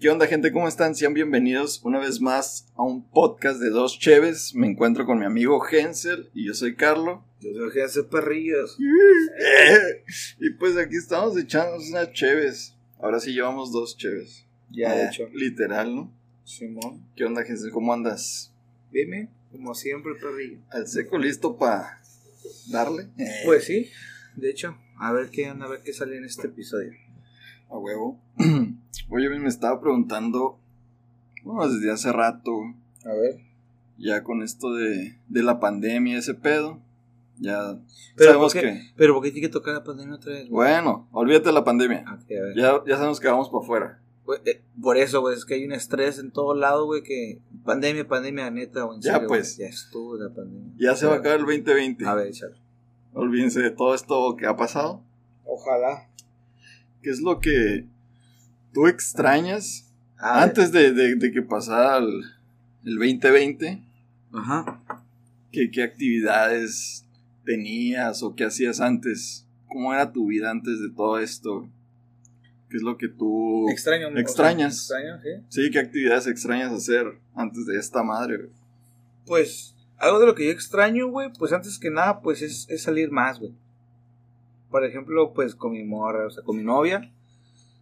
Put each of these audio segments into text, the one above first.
¿Qué onda gente? ¿Cómo están? Sean bienvenidos una vez más a un podcast de dos cheves. Me encuentro con mi amigo Hensel y yo soy Carlo. Yo soy Hensel Perrillos. y pues aquí estamos echándonos unas cheves. Ahora sí llevamos dos cheves. Ya, de hecho. Literal, ¿no? Simón. ¿Qué onda Hensel? ¿Cómo andas? Dime, como siempre, Perrillo. Al seco listo para darle. Pues sí, de hecho, a ver qué anda, a ver qué sale en este episodio. A huevo. Oye, me estaba preguntando, bueno, desde hace rato, A ver. ya con esto de, de la pandemia, ese pedo, ya Pero sabemos ¿por qué, que... pero ¿por qué tiene que tocar la pandemia otra vez? güey? Bueno, olvídate de la pandemia. Ah, ok, a ver. Ya, ya sabemos que vamos para afuera. Eh, por eso, güey, es que hay un estrés en todo lado, güey, que pandemia, pandemia, neta, güey. Ya, serio, pues. Ya estuvo la pandemia. Ya se va a acabar el 2020. A ver, échalo. Olvídense de todo esto que ha pasado. Ojalá. ¿Qué es lo que tú extrañas A ver. antes de, de- de que pasara el, el 2020? Ajá. ¿Qué, ¿Qué actividades tenías o qué hacías antes? ¿Cómo era tu vida antes de todo esto? ¿Qué es lo que tú... Extraño. o sea, Extrañas. extraño, sí. Sí, ¿qué actividades extrañas hacer antes de esta madre? güey? Pues, algo de lo que yo extraño, güey, pues antes que nada, pues es, es salir más, güey. Por ejemplo, pues con mi morra, o sea, con mi novia,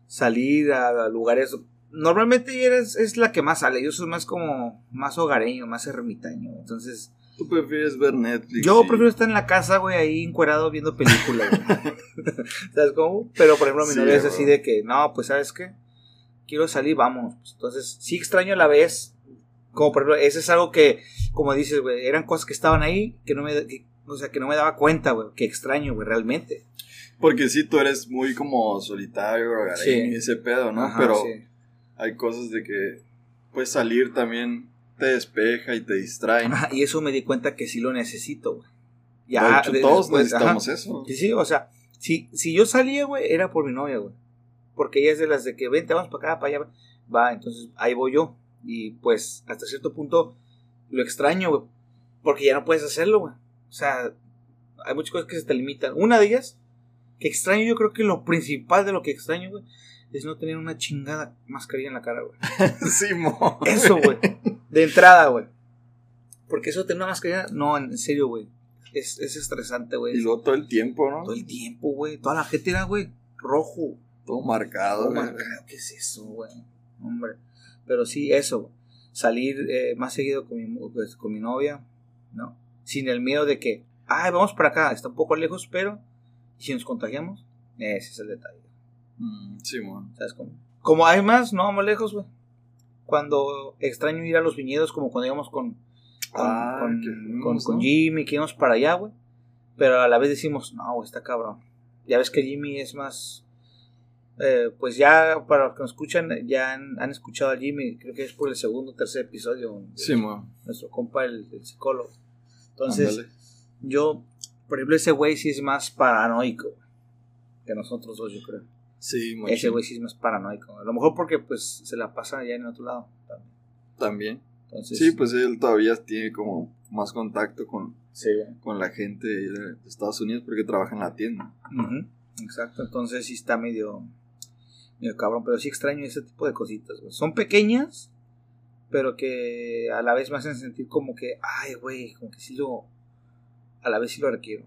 salir a, a lugares. Normalmente ella es, es la que más sale, yo soy más como, más hogareño, más ermitaño. Entonces, ¿Tú prefieres ver Netflix? yo y- prefiero estar en la casa, güey, ahí encuerado viendo películas. ¿Sabes cómo? Pero, por ejemplo, mi Sí, novia es así de que, no, pues, ¿sabes qué? Quiero salir, vamos. Pues, entonces, sí extraño a la vez. Como, por ejemplo, eso es algo que, como dices, güey, eran cosas que estaban ahí, que no me, que- o sea, que no me daba cuenta, güey, que extraño, güey, realmente. Porque sí, tú eres muy como solitario, Sí. ese pedo, ¿no? Ajá, Pero sí. hay cosas de que, pues salir también te despeja y te distrae. Ajá, y eso me di cuenta que sí lo necesito, güey. de hecho, de- todos después, necesitamos ajá. eso. Sí, sí, o sea, si, si yo salía, güey, era por mi novia, güey. Porque ella es de las de que vente, vamos para acá, para allá. Va, entonces ahí voy yo. Y pues hasta cierto punto lo extraño, güey. Porque ya no puedes hacerlo, güey. O sea, hay muchas cosas que se te limitan. Una de ellas, que extraño, yo creo que lo principal de lo que extraño, güey, es no tener una chingada mascarilla en la cara, güey. sí, mo. Eso, güey. De entrada, güey. Porque eso de tener una mascarilla, no, en serio, güey. Es, es estresante, güey. Y luego todo el tiempo, ¿no? Todo el tiempo, güey. Toda la gente era, güey, rojo. Todo marcado. Todo güey. marcado. ¿Qué es eso, güey? Hombre. Pero sí, eso. güey. Salir eh, más seguido con mi, pues, con mi novia, ¿no? Sin el miedo de que, ay, vamos para acá. Está un poco lejos, pero ¿y si nos contagiamos? Ese es el detalle. Mm, sí, mo. ¿Sabes cómo? Como hay más, no vamos lejos, güey. Cuando extraño ir a los viñedos, como cuando íbamos con, con, Ah, con. Jimmy, que íbamos para allá, güey. Pero a la vez decimos, no, está cabrón. Ya ves que Jimmy es más. eh, pues ya, para los que nos escuchan, ya han, han escuchado a Jimmy, creo que es por el segundo o tercer episodio. Sí. Nuestro compa, el, el psicólogo. Entonces, Ándale. yo, por ejemplo, ese güey sí es más paranoico que nosotros dos, yo creo. Sí, mo. Ese güey sí es más paranoico. A lo mejor porque pues se la pasa allá en otro lado. también. También. Entonces, Sí, pues él todavía tiene como más contacto con, sí, con la gente de Estados Unidos porque trabaja en la tienda. Ujú, Exacto, entonces sí está medio, medio cabrón, pero sí extraño ese tipo de cositas. Son pequeñas, pero que a la vez me hacen sentir como que, ay, güey, como que sí lo, a la vez sí lo requiero.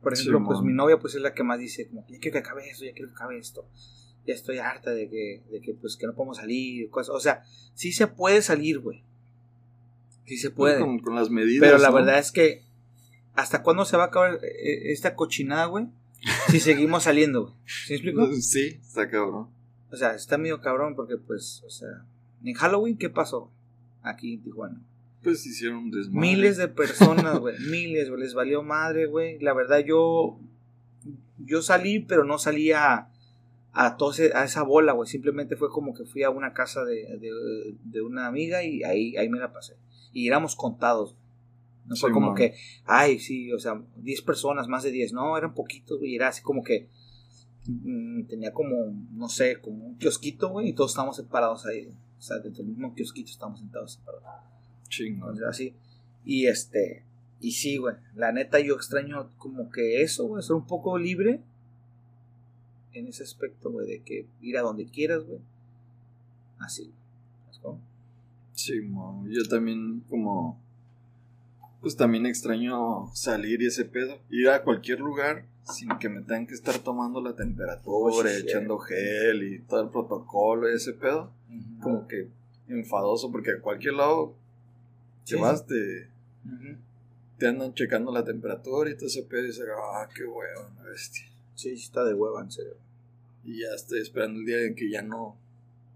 Por ejemplo, Sí, pues mi novia pues es la que más dice, como, ya quiero que acabe esto, ya quiero que acabe esto. Ya estoy harta de que, de que pues que no podemos salir, cosas. O sea, sí se puede salir, güey. Sí se puede. Con, con las medidas. Pero la ¿no? verdad es que, ¿hasta cuándo se va a acabar eh, esta cochinada, güey? Si seguimos saliendo, güey. ¿Sí me explico? Sí, está cabrón. O sea, está medio cabrón porque, pues, o sea, en Halloween, ¿qué pasó? Aquí en Tijuana. Pues hicieron un desmadre. Miles de personas, güey. miles, güey. Les valió madre, güey. La verdad, yo. Yo salí, pero no salí a. A, a esa bola, güey. Simplemente fue como que fui a una casa de, de, de una amiga y ahí, ahí me la pasé. Y éramos contados. No fue Sí, como man. que, ay, sí, o sea, 10 personas, más de 10. No, eran poquitos, güey. Era así como que mm, tenía como, no sé, como un kiosquito, güey, y todos estábamos separados ahí. O sea, dentro del mismo kiosquito estábamos sentados separados. Entonces, así. Y este, y sí, güey, la neta yo extraño como que eso, güey, ser un poco libre en ese aspecto, güey, de que ir a donde quieras, güey. Así. ¿sabes cómo? Sí, mo, yo también como... Pues también extraño salir y ese pedo. Ir a cualquier lugar sin que me tengan que estar tomando la temperatura, Oh, sí, echando gel y todo el protocolo y ese pedo. Como que enfadoso porque a cualquier lado Sí, te vas, te, Ujú. te andan checando la temperatura y todo ese pedo y dices, ah, qué huevo, una bestia. Sí, sí está de hueva, en serio. Y ya estoy esperando el día en que ya no,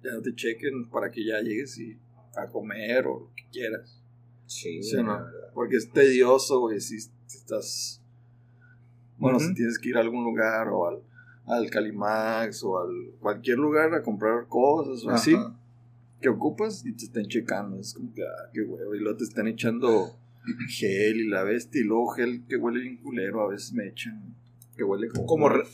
ya no te chequen para que ya llegues y a comer o lo que quieras. Sí, Sí, ¿no? Porque es tedioso, güey, si estás... Bueno, si tienes que ir a algún lugar o al, al Calimax o al cualquier lugar a comprar cosas o así, que ocupas y te están checando. Es como que, ah, qué huevo. Y luego te están echando gel y la bestia y luego gel que huele bien culero. A veces me echan que huele como... ¿Como, re-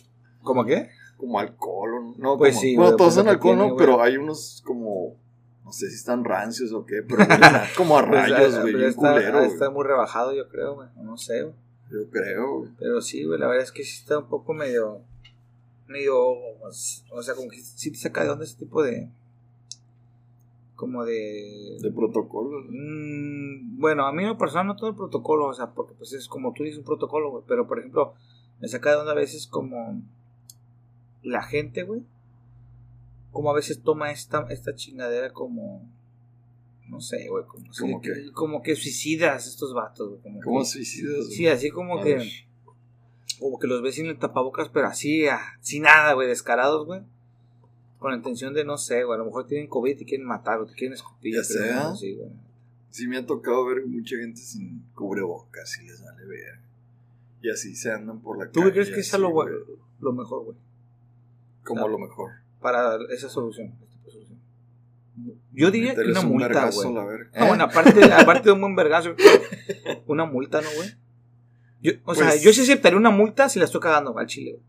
¿Cómo qué? como alcohol. No, Pues como- sí, bueno, todos pues son alcohol, tiene, ¿no? Pero hay unos como... No sé si están rancios o qué, pero como a Pues, rayos, ah, güey, bien está, culero, ah, está muy rebajado, yo creo, güey. No sé, güey. Yo creo, güey. Pero sí, güey, la verdad es que sí está un poco medio. medio. O sea, como que sí te saca de onda ese tipo de. como de. De protocolo. Mm, bueno, a mí en lo personal no todo el protocolo, o sea, porque pues es como tú dices un protocolo, güey. Pero por ejemplo, me saca de onda a veces como. la gente, güey. Como a veces toma esta, esta chingadera como. No sé, güey. Como, ¿Cómo que, como que suicidas estos vatos, güey. Como ¿Cómo que- suicidas? Sí, así como que. Como que los ves sin el tapabocas, pero así, ah, sin nada, güey, descarados, güey. Con la intención de, no sé, güey, a lo mejor tienen COVID y te quieren matar o te quieren escupir. Ya sea. no, sí, güey. Sí me ha tocado ver mucha gente sin cubrebocas y les vale ver. Y así se andan por la ¿Tú calle. qué crees que es lo, lo mejor, güey? Como lo mejor. Para esa solución? Yo diría que una un multa, güey. la verga. No, ¿Eh? bueno, aparte, aparte de un buen vergazo, una multa, ¿no, güey? Yo, o sea, Pues- yo sí aceptaría una multa si la estoy cagando al chile, güey.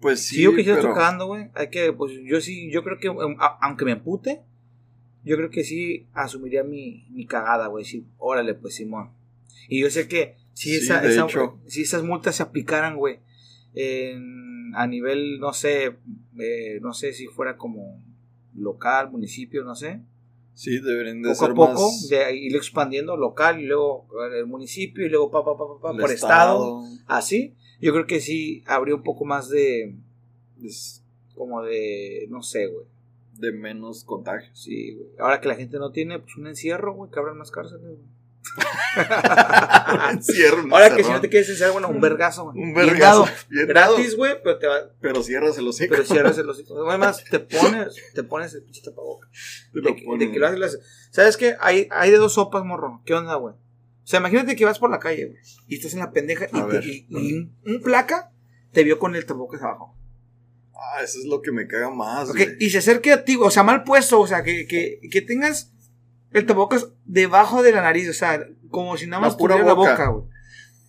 Pues sí, si yo que sí la pero estoy cagando, güey, hay que, pues yo sí, yo creo que, um, a- aunque me empute, yo creo que sí asumiría mi, mi cagada, güey. Sí, órale, pues Simón. Y yo sé que si, Sí, esa, si esas multas se aplicaran, güey, a nivel, no sé, eh, no sé si fuera como local, municipio, no sé. sí deberían de Poco ser a poco, más de irlo expandiendo local y luego el municipio y luego pa, pa, pa, pa, pa, el por estado. Así, yo creo que sí habría un poco más de, como de, no sé, güey. de menos contagios. Sí, güey. Ahora que la gente no tiene, pues un encierro, güey, que abran más cárceles, güey. Encierro, Ahora que si no te quieres encerrar, bueno, un vergazo, güey. Un vergazo. Gratis, güey, pero te va, Pero cierras el hocico. pero cierras el hocico. Además, te pones, te pones el pinche tapabocas. Te lo De, que- pones. de que lo haces, lo haces. ¿Sabes qué? Hay, hay de dos sopas, morro. ¿Qué onda, güey? O sea, imagínate que vas por la calle, güey, y estás en la pendeja y, te- ver. y- y un, un placa te vio con el tapabocas abajo. Ah, eso es lo que me caga más, güey. y se acerque a ti, o sea, mal puesto, o sea, que, que, que tengas el tapabocas debajo de la nariz, o sea, como si nada La más pura tuviera la boca. güey.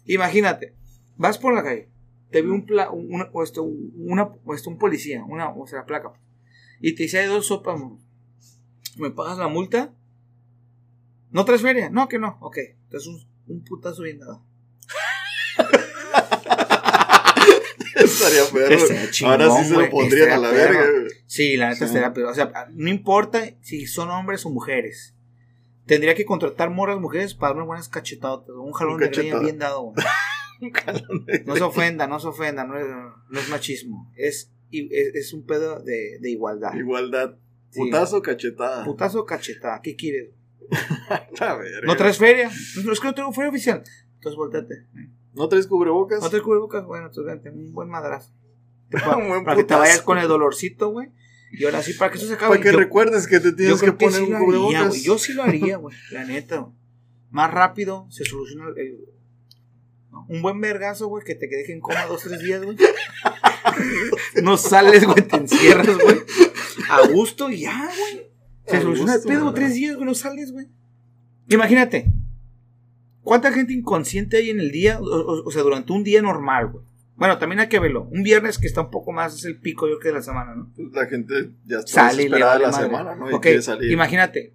Imagínate, vas por la calle, te ve un, pla, una, o esto, una, o esto, un policía, una, o sea, la placa, y te dice, hay dos sopas, mo. ¿me pagas la multa? ¿No traes feria? No, que no, ok, entonces un, un putazo bien dado. Estaría perro. Estaría chingón, Ahora sí se lo pondrían a estaría la verga, perro. güey. Sí, la neta Sí. será, pero, o sea, no importa si son hombres o mujeres. Tendría que contratar morras mujeres para unas buenas cachetadas, un jalón Un de greña bien dado. güey. No se ofenda, no se ofenda, no es, no es machismo, es, es, es un pedo de, de igualdad. Igualdad. Sí. Putazo, cachetada. Putazo cachetada, ¿qué quieres? ¿No traes feria? No, es que no tengo feria oficial. Entonces volteate. ¿No traes cubrebocas? ¿No traes cubrebocas? Bueno, entonces vente, un buen madrazo. Te- Un para buen para que te vayas con el dolorcito, güey. Y ahora sí, para que eso se acabe. Para que Yo- recuerdes que te tienes que que poner sí un haría, cubrebocas. Yo sí lo haría, güey. La neta, güey. Más rápido se soluciona el. el- ¿no? Un buen vergazo, güey, que te deje en coma dos, tres días, güey. No sales, güey, te encierras, güey. A gusto y ya, güey. Se soluciona el pedo, tres días, güey, no sales, güey. Imagínate. ¿Cuánta gente inconsciente hay en el día? O, o- o sea, durante un día normal, güey. Bueno, también hay que verlo. Un viernes que está un poco más, es el pico, yo creo, que de la semana, ¿no? La gente ya está sale desesperada vale la madre. semana, ¿no? Y Ok, quiere salir. imagínate.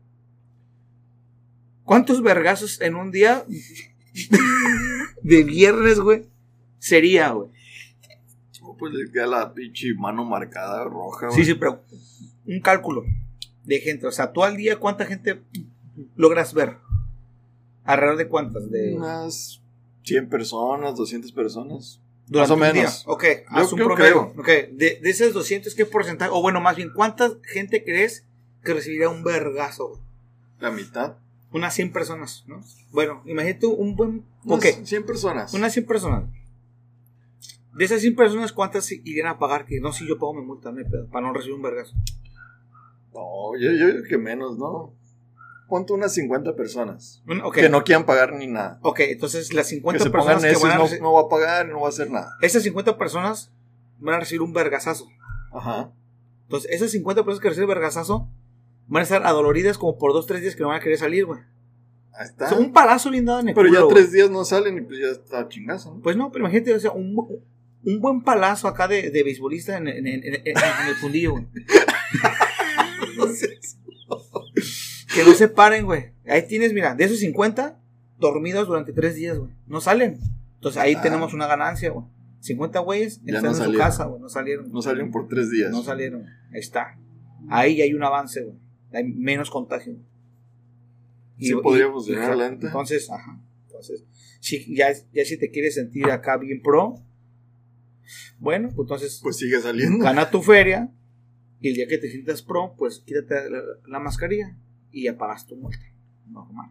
¿Cuántos vergazos en un día de viernes, güey? Sería, güey. Pues le queda la pinche mano marcada roja, güey. Sí, sí, pero un cálculo. de gente. O sea, tú al día, ¿cuánta gente logras ver? ¿Alrededor de cuántas? De... Unas 100 personas, 200 personas. Durante Más o menos. Ok, Yo- haz un yo promedio. Ok, de, de esas 200, ¿qué porcentaje? O bueno, más bien, ¿cuánta gente crees que recibiría un vergazo? La mitad. Unas 100 personas, ¿no? Bueno, imagínate un buen... Unas Ok, 100 personas. unas 100 personas. De esas 100 personas, ¿cuántas irían a pagar? Que no, si yo pago mi multa, hay pedo, para no recibir un vergazo. No, yo, yo digo que menos, ¿no? Ponte unas 50 personas. Un- Ok, Que no quieran pagar ni nada. ok, entonces las Que 50 se personas que van a no, va a pagar, no va a hacer nada. Esas 50 personas van a recibir un vergazazo. Ajá. Entonces, esas 50 personas que reciben vergazazo van a estar adoloridas como por 2-3 días que no van a querer salir, güey. Ahí O está. sea, un palazo bien dado en el Pero culo, ya güey. tres días no salen y pues ya está chingazo, ¿no? Pues no, pero imagínate, o sea, un, un buen palazo acá de, de beisbolista en, en- en- en- en el fundillo, güey. Que no se paren, güey. Ahí tienes, mira, de esos 50 dormidos durante 3 días, güey. No salen. Entonces ahí Ah. tenemos una ganancia, güey. 50 güeyes están no en su casa, güey. No salieron. No salieron por tres días. No salieron. Ahí está. Ahí ya hay un avance, güey. Hay menos contagio. Sí podríamos llegar adelante. Entonces, ajá. Entonces, si, ya, ya si te quieres sentir acá bien pro, bueno, pues entonces Pues sigue saliendo. gana tu feria y el día que te sientas pro, pues quítate la, la mascarilla y ya pagas tu multa. Normal.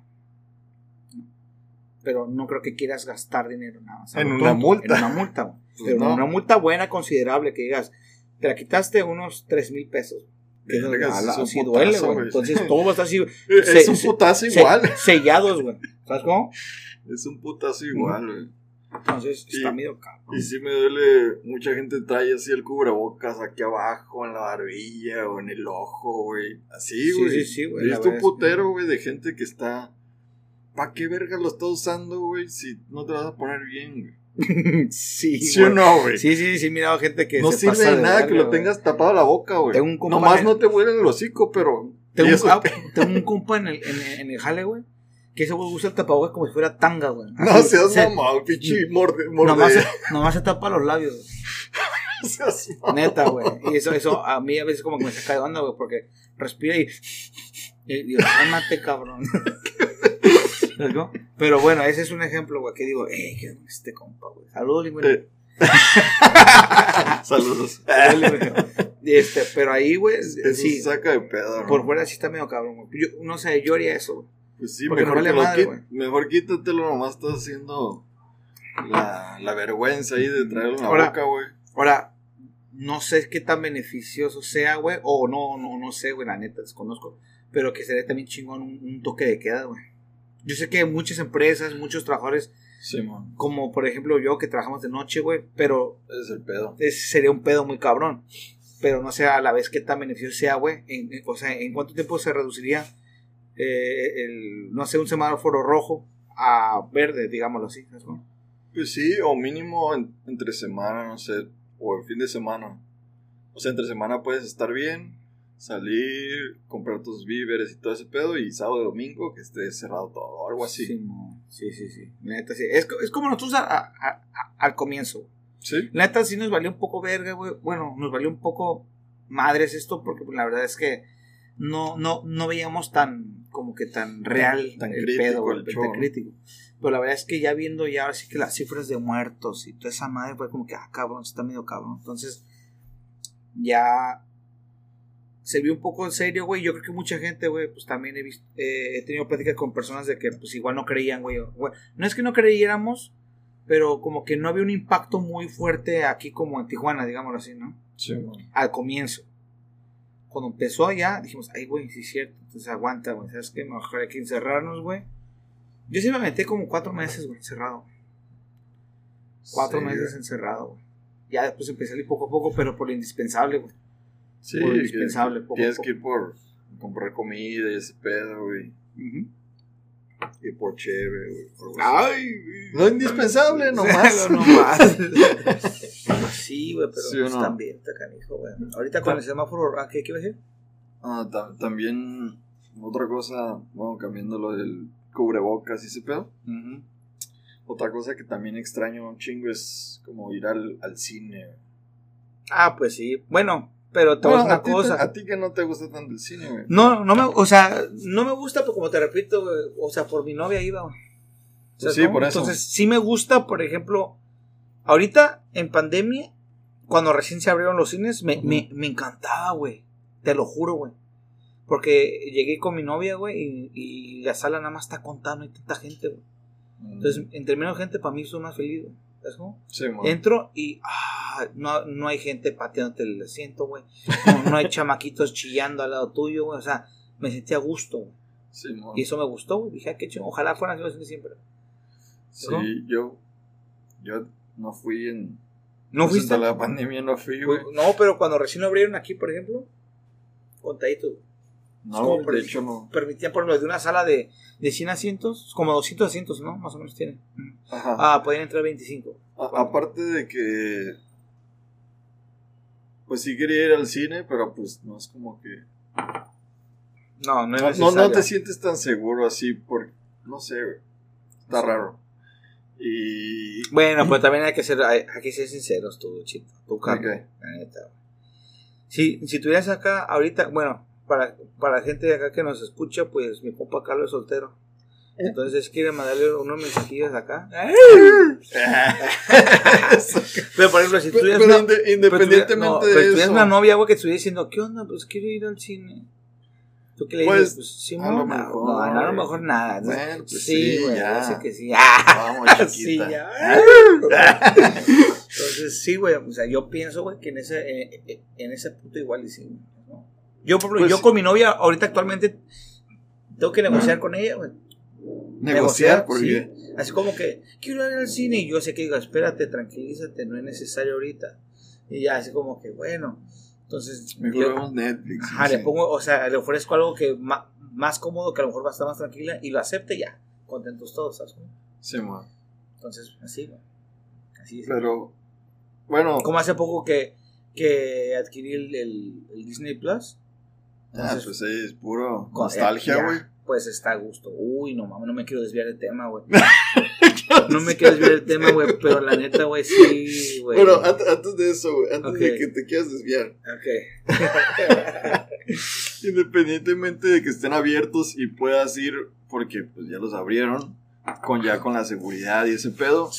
Pero no creo que quieras gastar dinero nada más. En una multa. En una multa. Pues Pero no. una multa buena, considerable, que digas, te la quitaste unos 3 mil pesos. Eso, sí duele, güey. Entonces todo va a estar así. Es se- un putazo se- igual. sellados, güey. ¿Sabes cómo? Es un putazo igual, güey. Entonces Sí. está medio cabrón. Y sí me duele, mucha gente trae así el cubrebocas aquí abajo, en la barbilla o en el ojo, güey. Así, Sí, güey. sí, sí, güey, visto un verdad es que- putero, güey, de gente que está... ¿Pa' qué verga lo está usando, güey? Si no te vas a poner bien, güey. sí, ¿Sí o güey. no, güey? Sí, sí, sí, mirado gente que no se sirve pasa de nada que lo güey. tengas tapado la boca, güey. Tengo un compa Nomás no te huele el hocico, pero... Tengo y un, ah, tengo un compa en el, en, el- en el jale, güey, que ese güey usa el tapabocas como si fuera tanga, güey. No Así, seas se- mamado, pinche morde, morde. Nomás, se- nomás se tapa los labios, güey. No seas mamado. Neta, güey. Y eso, eso a mí a veces como que me saca de onda, güey, porque respira y. Y digo, cabrón. Pero bueno, ese es un ejemplo, güey, que digo, eh, que este compa, güey. Saludos, lingüino. Eh. Saludos. Este, pero ahí, güey, sí. saca de pedo. Por fuera sí está medio cabrón, güey. Yo, no sé, yo haría eso, güey. Pues sí, Porque mejor, lo madre, güey. mejor quítatelo, nomás estás haciendo la, la vergüenza ahí de traerlo en la Ahora- boca, güey. Ahora, no sé qué tan beneficioso sea, güey, o no, no, no sé, güey, la neta, desconozco, pero que sería también chingón un, un toque de queda, güey. Yo sé que muchas empresas, muchos trabajadores, Sí, como por ejemplo yo que trabajamos de noche, güey, pero es el pedo. ese sería un pedo muy cabrón. Pero no sé a la vez qué tan beneficioso sea, güey. O sea, ¿en cuánto tiempo se reduciría eh, el, no sé, un semáforo rojo a verde, digámoslo así? Pues sí, o mínimo en- entre semana, no sé, o el fin de semana. O sea, entre semana puedes estar bien, salir, comprar tus víveres y todo ese pedo, y sábado y domingo que esté cerrado todo, algo así. Sí, mo- sí, sí, sí. Neta, sí. Es, es como nosotros a- a- a- al comienzo. ¿Sí? Neta sí nos valió un poco verga, güey. Bueno, nos valió un poco madres esto porque pues, la verdad es que no, no, no veíamos tan, como que tan real Tan el crítico pedo, güey, el tan show, ¿no? crítico. Pero la verdad es que ya viendo ya ahora sí que las cifras de muertos y toda esa madre fue como que, ah, cabrón, está medio cabrón. Entonces, ya se vio un poco en serio, güey. Yo creo que mucha gente, güey, pues también he visto, eh, he tenido pláticas con personas de que pues igual no creían, güey. No es que no creyéramos, pero como que no había un impacto muy fuerte aquí como en Tijuana, digámoslo así, ¿no? Sí. Al comienzo. Cuando empezó ya, dijimos, ay, güey, sí es cierto, entonces aguanta, güey, ¿sabes qué? Mejor hay que encerrarnos, güey. Yo sí me metí como cuatro meses, güey, encerrado. Cuatro Sí, meses güey. encerrado, güey. Ya después empecé a ir poco a poco, pero por lo indispensable, güey. Sí, Por que- indispensable, que poco a Tienes poco. que ir por comprar comida y ese pedo, güey. Ujú. Y por chévere, güey. Ay, Lo indispensable, nomás. Sí, güey, pero ¿Sí pues no? también está canijo, güey. Ahorita con el semáforo, ah, ¿qué, qué iba a decir? Ah, ta- también otra cosa, bueno, cambiando lo del cubrebocas y ese pedo. Otra cosa que también extraño un chingo es como ir al, al cine. Ah, pues sí. Bueno, Pero te voy a decir a, una ti, cosa. a ti que no te gusta tanto el cine, güey. No, no me, o sea, no me gusta, pero como te repito, güey, o sea, por mi novia iba, güey. O sea, Pues sí, por eso. Entonces, sí me gusta, por ejemplo, ahorita en pandemia, cuando recién se abrieron los cines, me, me, me encantaba, güey. Te lo juro, güey. Porque llegué con mi novia, güey, y, y la sala nada más está contando, hay tanta gente, güey. Entonces, entre menos gente, para mí soy más feliz, güey. ¿Sabes cómo? sí. Entro y ah, no, no hay gente pateándote el asiento, güey. No, no hay chamaquitos chillando al lado tuyo, güey. O sea, me sentí a gusto, güey. Sí. Y eso me gustó, güey. Dije, ah, qué chido. Ojalá fueran así siempre. Sí, ¿no? yo, yo no fui en... ¿No pues, fuiste? hasta la pandemia no fui, güey. No, pero cuando recién abrieron aquí, por ejemplo, contaditos. güey. No, de hecho no. Permitían, por ejemplo, de una sala de, de 100 asientos, como 200 asientos, ¿no? Más o menos tienen. Ajá. Ah, podían entrar 25. A- aparte de que... Pues sí quería ir al cine, pero pues no es como que... No, no es No, no, te sientes tan seguro así por... No sé, güey. Está raro. Y... Bueno, pero también hay que ser, hay, hay que ser sinceros, tú, chito. Tu carro. Ok. La neta. Si, si tuvieras acá ahorita, bueno, para, para la gente de acá que nos escucha, pues mi compa Carlos es soltero. Entonces quiere mandarle unos mensajillos acá. Pero por ejemplo, si Pero, tuvieras pero una, inde- pero independientemente no, de pero si eso... una novia, güey, que estuviera diciendo, ¿qué onda? Pues quiero ir al cine. ¿Tú qué le Pues, dices? Pues sí, a lo no, mejor, no, a lo mejor nada. ¿no? Bueno, pues sí, sí, güey, que sí. Vamos, sí, ya. Entonces, sí, güey, o sea, yo pienso, güey, que en ese, en, en- en ese punto igual y sí. Yo, por ejemplo, Pues- yo con mi novia, ahorita actualmente, tengo que negociar con ella, güey. Negociar, porque... sí. Así como que, quiero ir al cine, y yo sé que digo, espérate, tranquilízate, no es necesario ahorita. Y ya, así como que, bueno, entonces... Mejor yo- vemos Netflix. Ajá, le pongo, o sea, le ofrezco algo que más cómodo, que a lo mejor va a estar más tranquila, y lo acepte y ya, contentos todos, ¿sabes? Sí, man. Entonces, así, güey. Así es. Pero... Bueno... Como hace poco que, que adquirí el, el- el Disney Plus. Ah, pues es puro nostalgia, güey. Pues está a gusto. Uy, no mames, no me quiero desviar del tema, güey. No me quiero desviar del tema, güey, pero la neta, güey, sí, güey. An- antes de eso, güey, antes de que te quieras desviar, Ok. independientemente de que estén abiertos y puedas ir, porque pues ya los abrieron, con ya con la seguridad y ese pedo,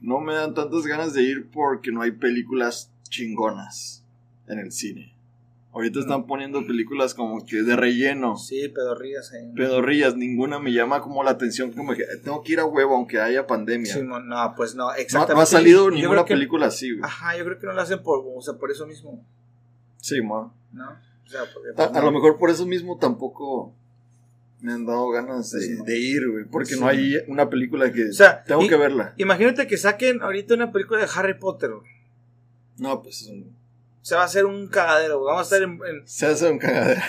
no me dan tantas ganas de ir porque no hay películas chingonas en el cine. Ahorita están poniendo películas como que de relleno, Sí, pedorrillas ahí. pedorrillas, ninguna me llama como la atención, como que eh, tengo que ir a huevo aunque haya pandemia. Sí, no, no, pues no, exactamente. no ha salido Yo ninguna que- película así, güey. Ajá, yo creo que no lo hacen por, o sea, por eso mismo, Sí, man. ¿no? O sea, porque, pues, a lo mejor por eso mismo tampoco me han dado ganas de, Sí. de ir, güey. Porque Sí. no hay una película que O sea, tengo y- que verla. Imagínate que saquen ahorita una película de Harry Potter, güey. No, pues es un- Se va a hacer un cagadero, güey. Vamos a estar en, en- se hace un cagadero.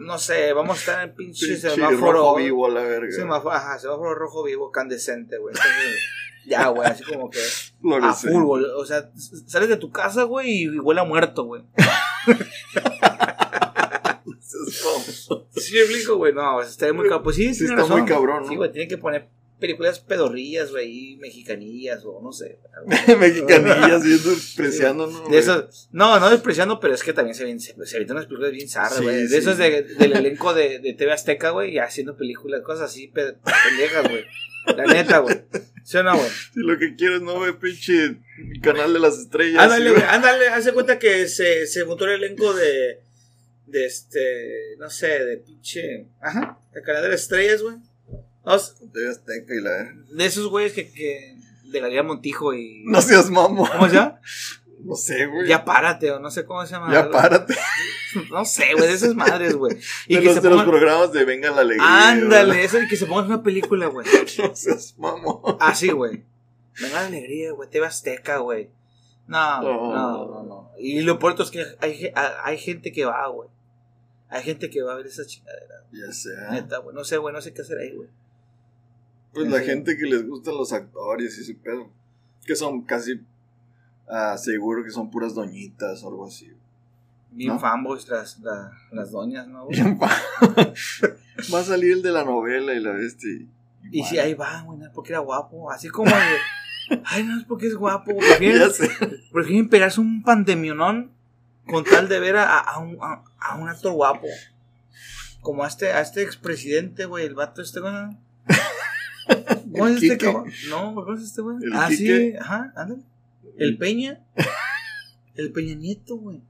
no sé, vamos a estar en pinche Pinche semáforo. rojo vivo a la verga. Semáforo, ajá, semáforo rojo vivo, candescente, güey. Entonces, ya, güey, así como que a güey. O sea, sales de tu casa, güey, y huele a muerto, güey. Sí, me explico, güey. No, estaría muy cabrón. Pues sí, Sí tiene está razón. muy cabrón, ¿no? Sí, güey, tienen que poner películas pedorrillas, güey, y mexicanillas, o no sé. Mexicanillas viendo, despreciándonos. De güey. esos, no, no despreciando, pero es que también se ven, se, unas películas bien zarras, Sí, güey. De sí. esos de, del elenco de, de TV Azteca, güey, y haciendo películas, cosas así, pe- pendejas, güey. La neta, güey. ¿Sí o no, güey? Si lo que quieres no ve pinche canal de las estrellas. Ándale, güey, ándale, hace cuenta que se, se juntó el elenco de, de este, no sé, de pinche, ajá, de canal de las estrellas, güey. Dos- TV Azteca y la... De esos güeyes que, que, de Galilea Montijo y... No seas mamo. ¿Cómo llama? No sé, güey. Ya párate, o no sé cómo se llama. Ya párate. No sé, güey, de esas madres, güey. Y de que los, se de los programas de Venga la Alegría. Ándale, eso y que se pongan una película, güey. No seas mamo. Así, güey. Venga la alegría, güey. TV Azteca, güey. No, No. no, no, no. Y lo peor es que hay, hay gente que va, güey. Hay gente que va a ver esa chingadera. Ya sea. Neta, güey. No sé, güey. No sé qué hacer ahí, güey. Pues la gente que les gustan los actores y ese pedo. Que son casi. ah, seguro que son puras doñitas o algo así. Bien ¿No? fanboys las, la- las doñas, ¿no? Bien Va a salir el de la novela y la bestia. y- Y si ahí va, güey. No porque era guapo. Así como de. Ay, no es porque es guapo. Prefieren, pegarse un pandemionón con tal de ver a, a un, a, a un actor guapo. Como a este, a este expresidente, güey, el vato este, güey. ¿Cómo es este cabrón? No, ¿cómo es este, güey? ¿El Ah, sí, ajá, ándale. El Peña. El Peña Nieto, güey.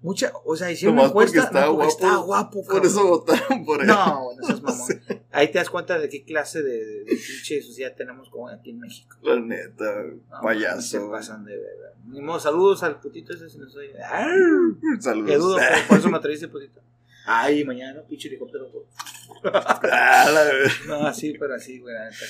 Mucha, o sea, hicieron una Nomás porque encuesta. estaba no, guapo. estaba guapo, Por cabrón. eso votaron por él. No, bueno, eso es mamón. Ahí te das cuenta de qué clase de, de, de pinche sociedad tenemos como aquí en México. La neta, No, payaso. Se pasan de verdad. Ni modo, saludos al putito ese si no soy. Saludos. Que dudo, por- por eso me atreviste, putito. Ay, mañana, pinche helicóptero. No, así, pero así, güey, la neta,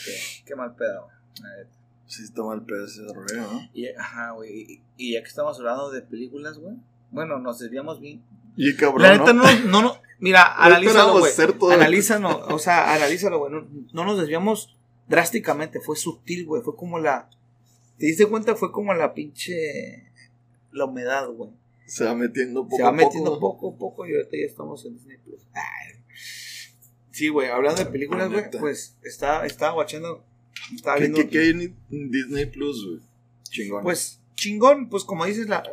qué mal pedo. la neta. Sí, está mal pedo ese rollo, ¿no? Y, ajá, güey. Y, y ya que estamos hablando de películas, güey. Bueno, nos desviamos bien. Y cabrón. La neta, no, no, no. Mira, analízalo, güey. Analízalo, o sea, analízalo, güey. No, no nos desviamos drásticamente. Fue sutil, güey. Fue como la. ¿Te diste cuenta? Fue como la pinche. La humedad, güey. Se va metiendo poco Se va a metiendo poco poco y ahorita ya estamos en Disney Plus. Sí, güey, hablando de películas, güey, pues estaba, estaba watchando, estaba ¿Qué, viendo, qué, qué hay en Disney Plus, güey? Chingón. pues chingón, pues como dices, la,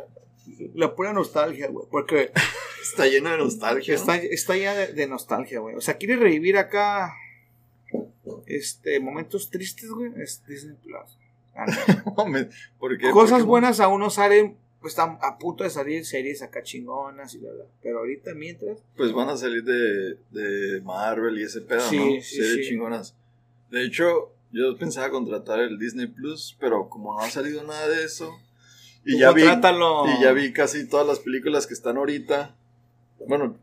la pura nostalgia, güey, porque está lleno de nostalgia. ¿no? está, está ya de, de nostalgia, güey. O sea, quiere revivir acá, este, momentos tristes, güey, es Disney Plus. Ah, no. Mames, ¿Por qué? Cosas buenas aún no salen, pues están a punto de salir series acá chingonas y la verdad. Pero ahorita mientras, Pues van a salir de, de Marvel y ese pedo, Sí, ¿no? sí, Series sí. chingonas. De hecho, yo pensaba contratar el Disney Plus, pero como no ha salido nada de eso. Y tú ya vi. Y ya vi casi todas las películas que están ahorita. Bueno,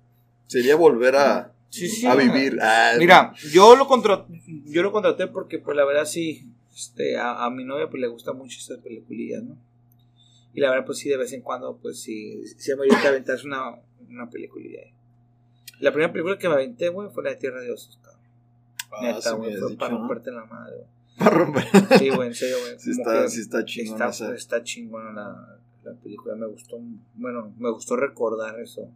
sería volver a, a vivir. Ah, Mira, yo lo contraté, yo lo contraté porque pues la verdad sí, este, a, a mi novia pues le gusta mucho estas peliculillas, ¿no? Y la verdad pues sí de vez en cuando pues sí, sí me ahorita aventarse una, una peliculilla. ahí. La primera película que me aventé, güey, fue la de Tierra de Osos, cabrón. ah, Neta, sí me güey, habías fue dicho, para ¿no? romperte la madre, güey. Para romper. Sí, güey, en serio, güey. Sí está, sí está chingón está, chingona la, la película, me gustó, bueno, me gustó recordar eso,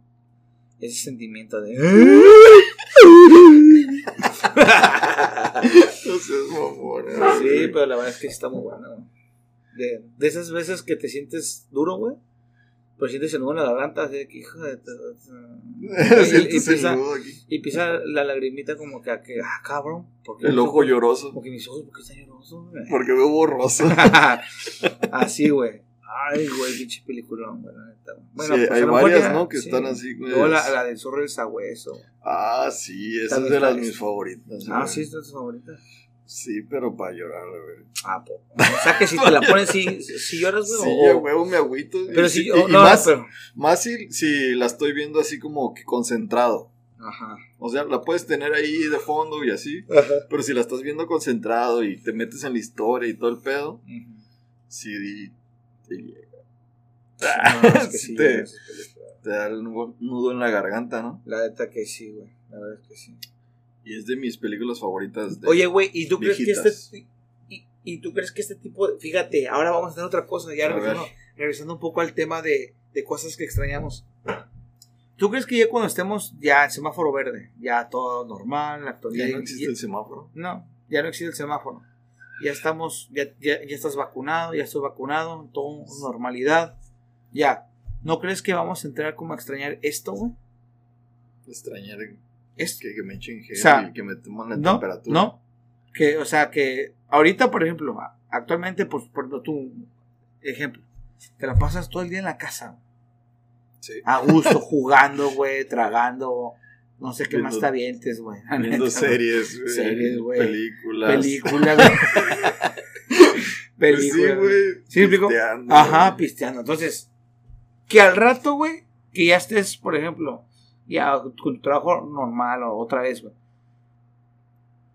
ese sentimiento de... No seas mamón, eh. Sí, pero la verdad es que sí está muy buena. güey. De, de esas veces que te sientes duro, güey. Pero sientes el nudo en la garganta, así de que hijo de. y- Sientes empieza-. Y empieza la lagrimita como que, a que ah, cabrón. ¿por qué El ojo lloroso. Porque mis ojos, ¿por qué están llorosos? güey? Porque veo borroso. así, güey. Ay, güey, pinche peliculón, güey, la neta. güey. Bueno, Sí, pues, hay varias, ya- ¿no? Que sí. están así, güey. Luego la, la del zorro del sabueso. Ah, sí, esa es de las la- mis favoritas. Ah, güey. sí, es tu favorita. Sí, pero para llorar, güey. Ah, po. O sea que si te la pones, si, si lloras, güey. Sí, o- huevo me agüito. Pero Y si yo. y, y no, más, pero. más si, si la estoy viendo así como que concentrado. Ajá. O sea, la puedes tener ahí de fondo y así. Ajá. Pero si la estás viendo concentrado y te metes en la historia y todo el pedo, Ujú. sí te, llega. No, es que Sí sí, te- esas películas. te da el nudo nudo en la garganta, ¿no? La neta que sí, güey. La verdad es que sí. Y es de mis películas favoritas. De, Oye, güey, ¿y tú crees que este. Y, y tú crees que este tipo de. Fíjate, ahora vamos a hacer otra cosa. Ya regresando, un poco al tema de, de cosas que extrañamos. ¿Tú crees que ya cuando estemos ya en semáforo verde, ya todo normal, la actualidad. ya no existe el semáforo. No, ya no existe el semáforo. Ya estamos, ya, ya, ya estás vacunado, ya estoy vacunado, todo normalidad. Ya. ¿No crees que vamos a entrar como a extrañar esto, güey? Extrañar Es, que, que me echen gel O sea, y que me toman la no, temperatura. no. Que, o sea, que ahorita, por ejemplo, actualmente, pues, por ejemplo, tu ejemplo, te la pasas todo el día en la casa, Sí. a gusto, jugando, güey, tragando, no sé qué Viendo- más te avientes, güey. Viendo neta, series, güey, Series, güey. películas. Película, güey. Pues Película, sí, güey. ¿Sí pisteando, Ajá, pisteando. Entonces, que al rato, güey, que ya estés, por ejemplo, ya con tu trabajo normal o otra vez, güey.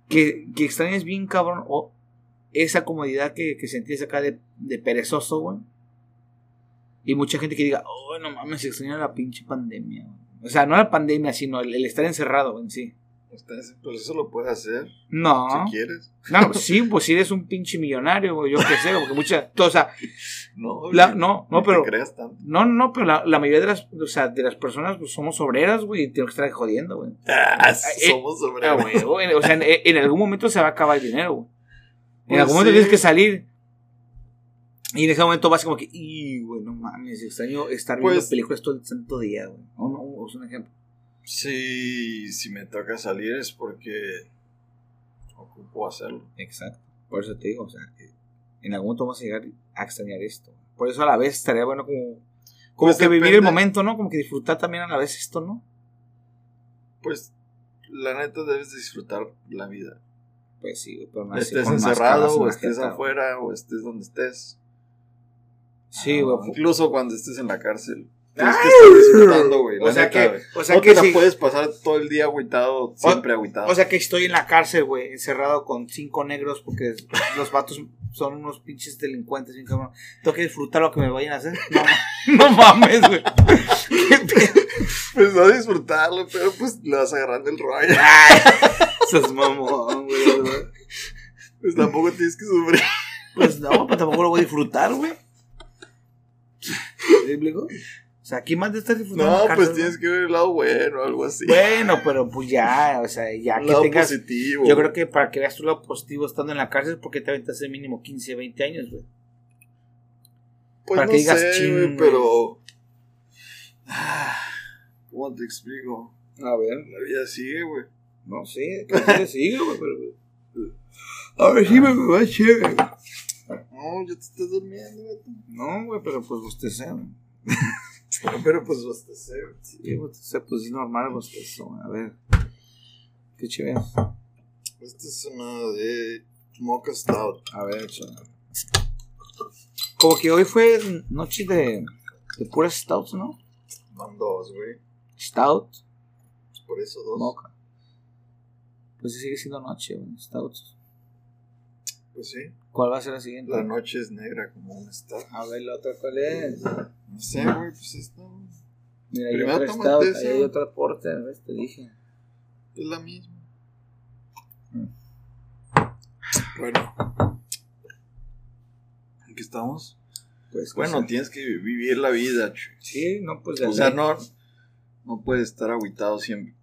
Que, que extrañes bien, cabrón, o esa comodidad que, que sentías acá de, perezoso, güey. Y mucha gente que diga, oh, no mames, extraña la pinche pandemia. güey". O sea, no la pandemia, sino el estar encerrado en sí. Ustedes- Pues eso lo puedes hacer No. si quieres. No, sí, pues si eres un pinche millonario, güey, yo qué sé, porque mucha, o sea, No, La- no, no, te pero- creas tanto. No, no, no, pero la, la mayoría de las, o sea, de las personas pues, somos obreras, güey, y tenemos que estar jodiendo, güey. Ah, eh, somos sobre. Ah, güey, güey, o sea, en, en algún momento se va a acabar el dinero, güey. En Pues algún momento sí. tienes que salir. Y en ese momento vas como que, y güey, no mames, extraño estar viendo Pues- películas todo el santo día, güey. O no, o es un ejemplo. Sí, si me toca salir es porque ocupo hacerlo. Exacto. Por eso te digo, o sea, que en algún momento vamos a llegar a extrañar esto. Por eso a la vez estaría bueno como, como Pues que vivir el momento, ¿no? Como que disfrutar también a la vez esto, ¿no? Pues la neta debes disfrutar la vida. Pues sí, pero no así estés con encerrado en o estés afuera o estés donde estés. Sí, Ah, güey. Incluso cuando estés en la cárcel. Tienes que estar disfrutando, güey. O sea neta, que, o sea no que te la sí. puedes pasar todo el día agüitado, siempre agüitado. O sea que estoy en la cárcel, güey, encerrado con cinco negros porque los vatos son unos pinches delincuentes, bien cabrón. Tengo que disfrutar lo que me vayan a hacer. No, no mames, güey. Pues no disfrutarlo, pero pues le vas agarrando el rollo. Sos mamón, güey. güey. Pues tampoco tienes que sufrir. Pues no, pues tampoco lo voy a disfrutar, güey. ¿Me explico? O sea, ¿quién más de estar disfrutando? No, la pues tienes que ver el lado bueno o algo así. Bueno, pero pues ya, o sea, ya que lado tengas. positivo. Yo creo que para que veas tu lado positivo estando en la cárcel, porque te aventaste mínimo 15, 20 años, güey. Pues para no que digas, sé, "Chin, güey, güey". pero... Ah, ¿Cómo te explico? A ver, La vida sigue, güey. no sé, ¿qué te sigue, güey? Pero... A ver, sí me va a chévere. No, ya te estás durmiendo, güey. No, güey, pero pues usted sabe. Pero pues bostecé, güey. Sí, usted pues es normal, bostezo, güey. A ver. Qué chévere. Esta es una de Mocha Stout. A ver, chaval. Como que hoy fue noche de, de puras stouts, ¿no? Van dos, güey. Stout, Pues por eso dos. moca. Pues sigue siendo noche, güey. Stouts. Pues sí. ¿Cuál va a ser la siguiente? La noche es negra como un stout. A ver, la otra, ¿cuál es? No sé, güey, pues güey. Mira, hay Primero stout, esa. ahí hay otra porter, ¿ves? Te dije. es la misma. Mm. Bueno. ¿En qué estamos? Pues, Bueno, tienes que vivir la vida, ch- Sí, no, pues de O sea, ley. no, no puedes estar agüitado siempre.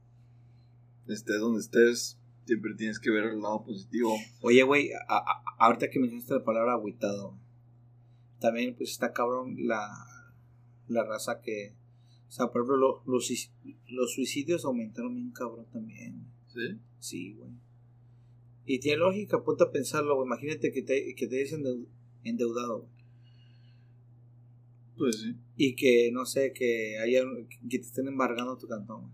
Estés donde estés, siempre tienes que ver el lado positivo. Oye, güey, ahorita que mencionaste la palabra agüitado, también pues está cabrón la, la raza que... O sea, por ejemplo, lo- los, los suicidios aumentaron bien cabrón también. ¿Sí? Sí, güey. Y tiene lógica, ponte a pensarlo, güey. Imagínate que te, que te hayas endeu- endeudado, güey. Pues sí. Y que, no sé, que haya que te estén embargando tu cantón, güey.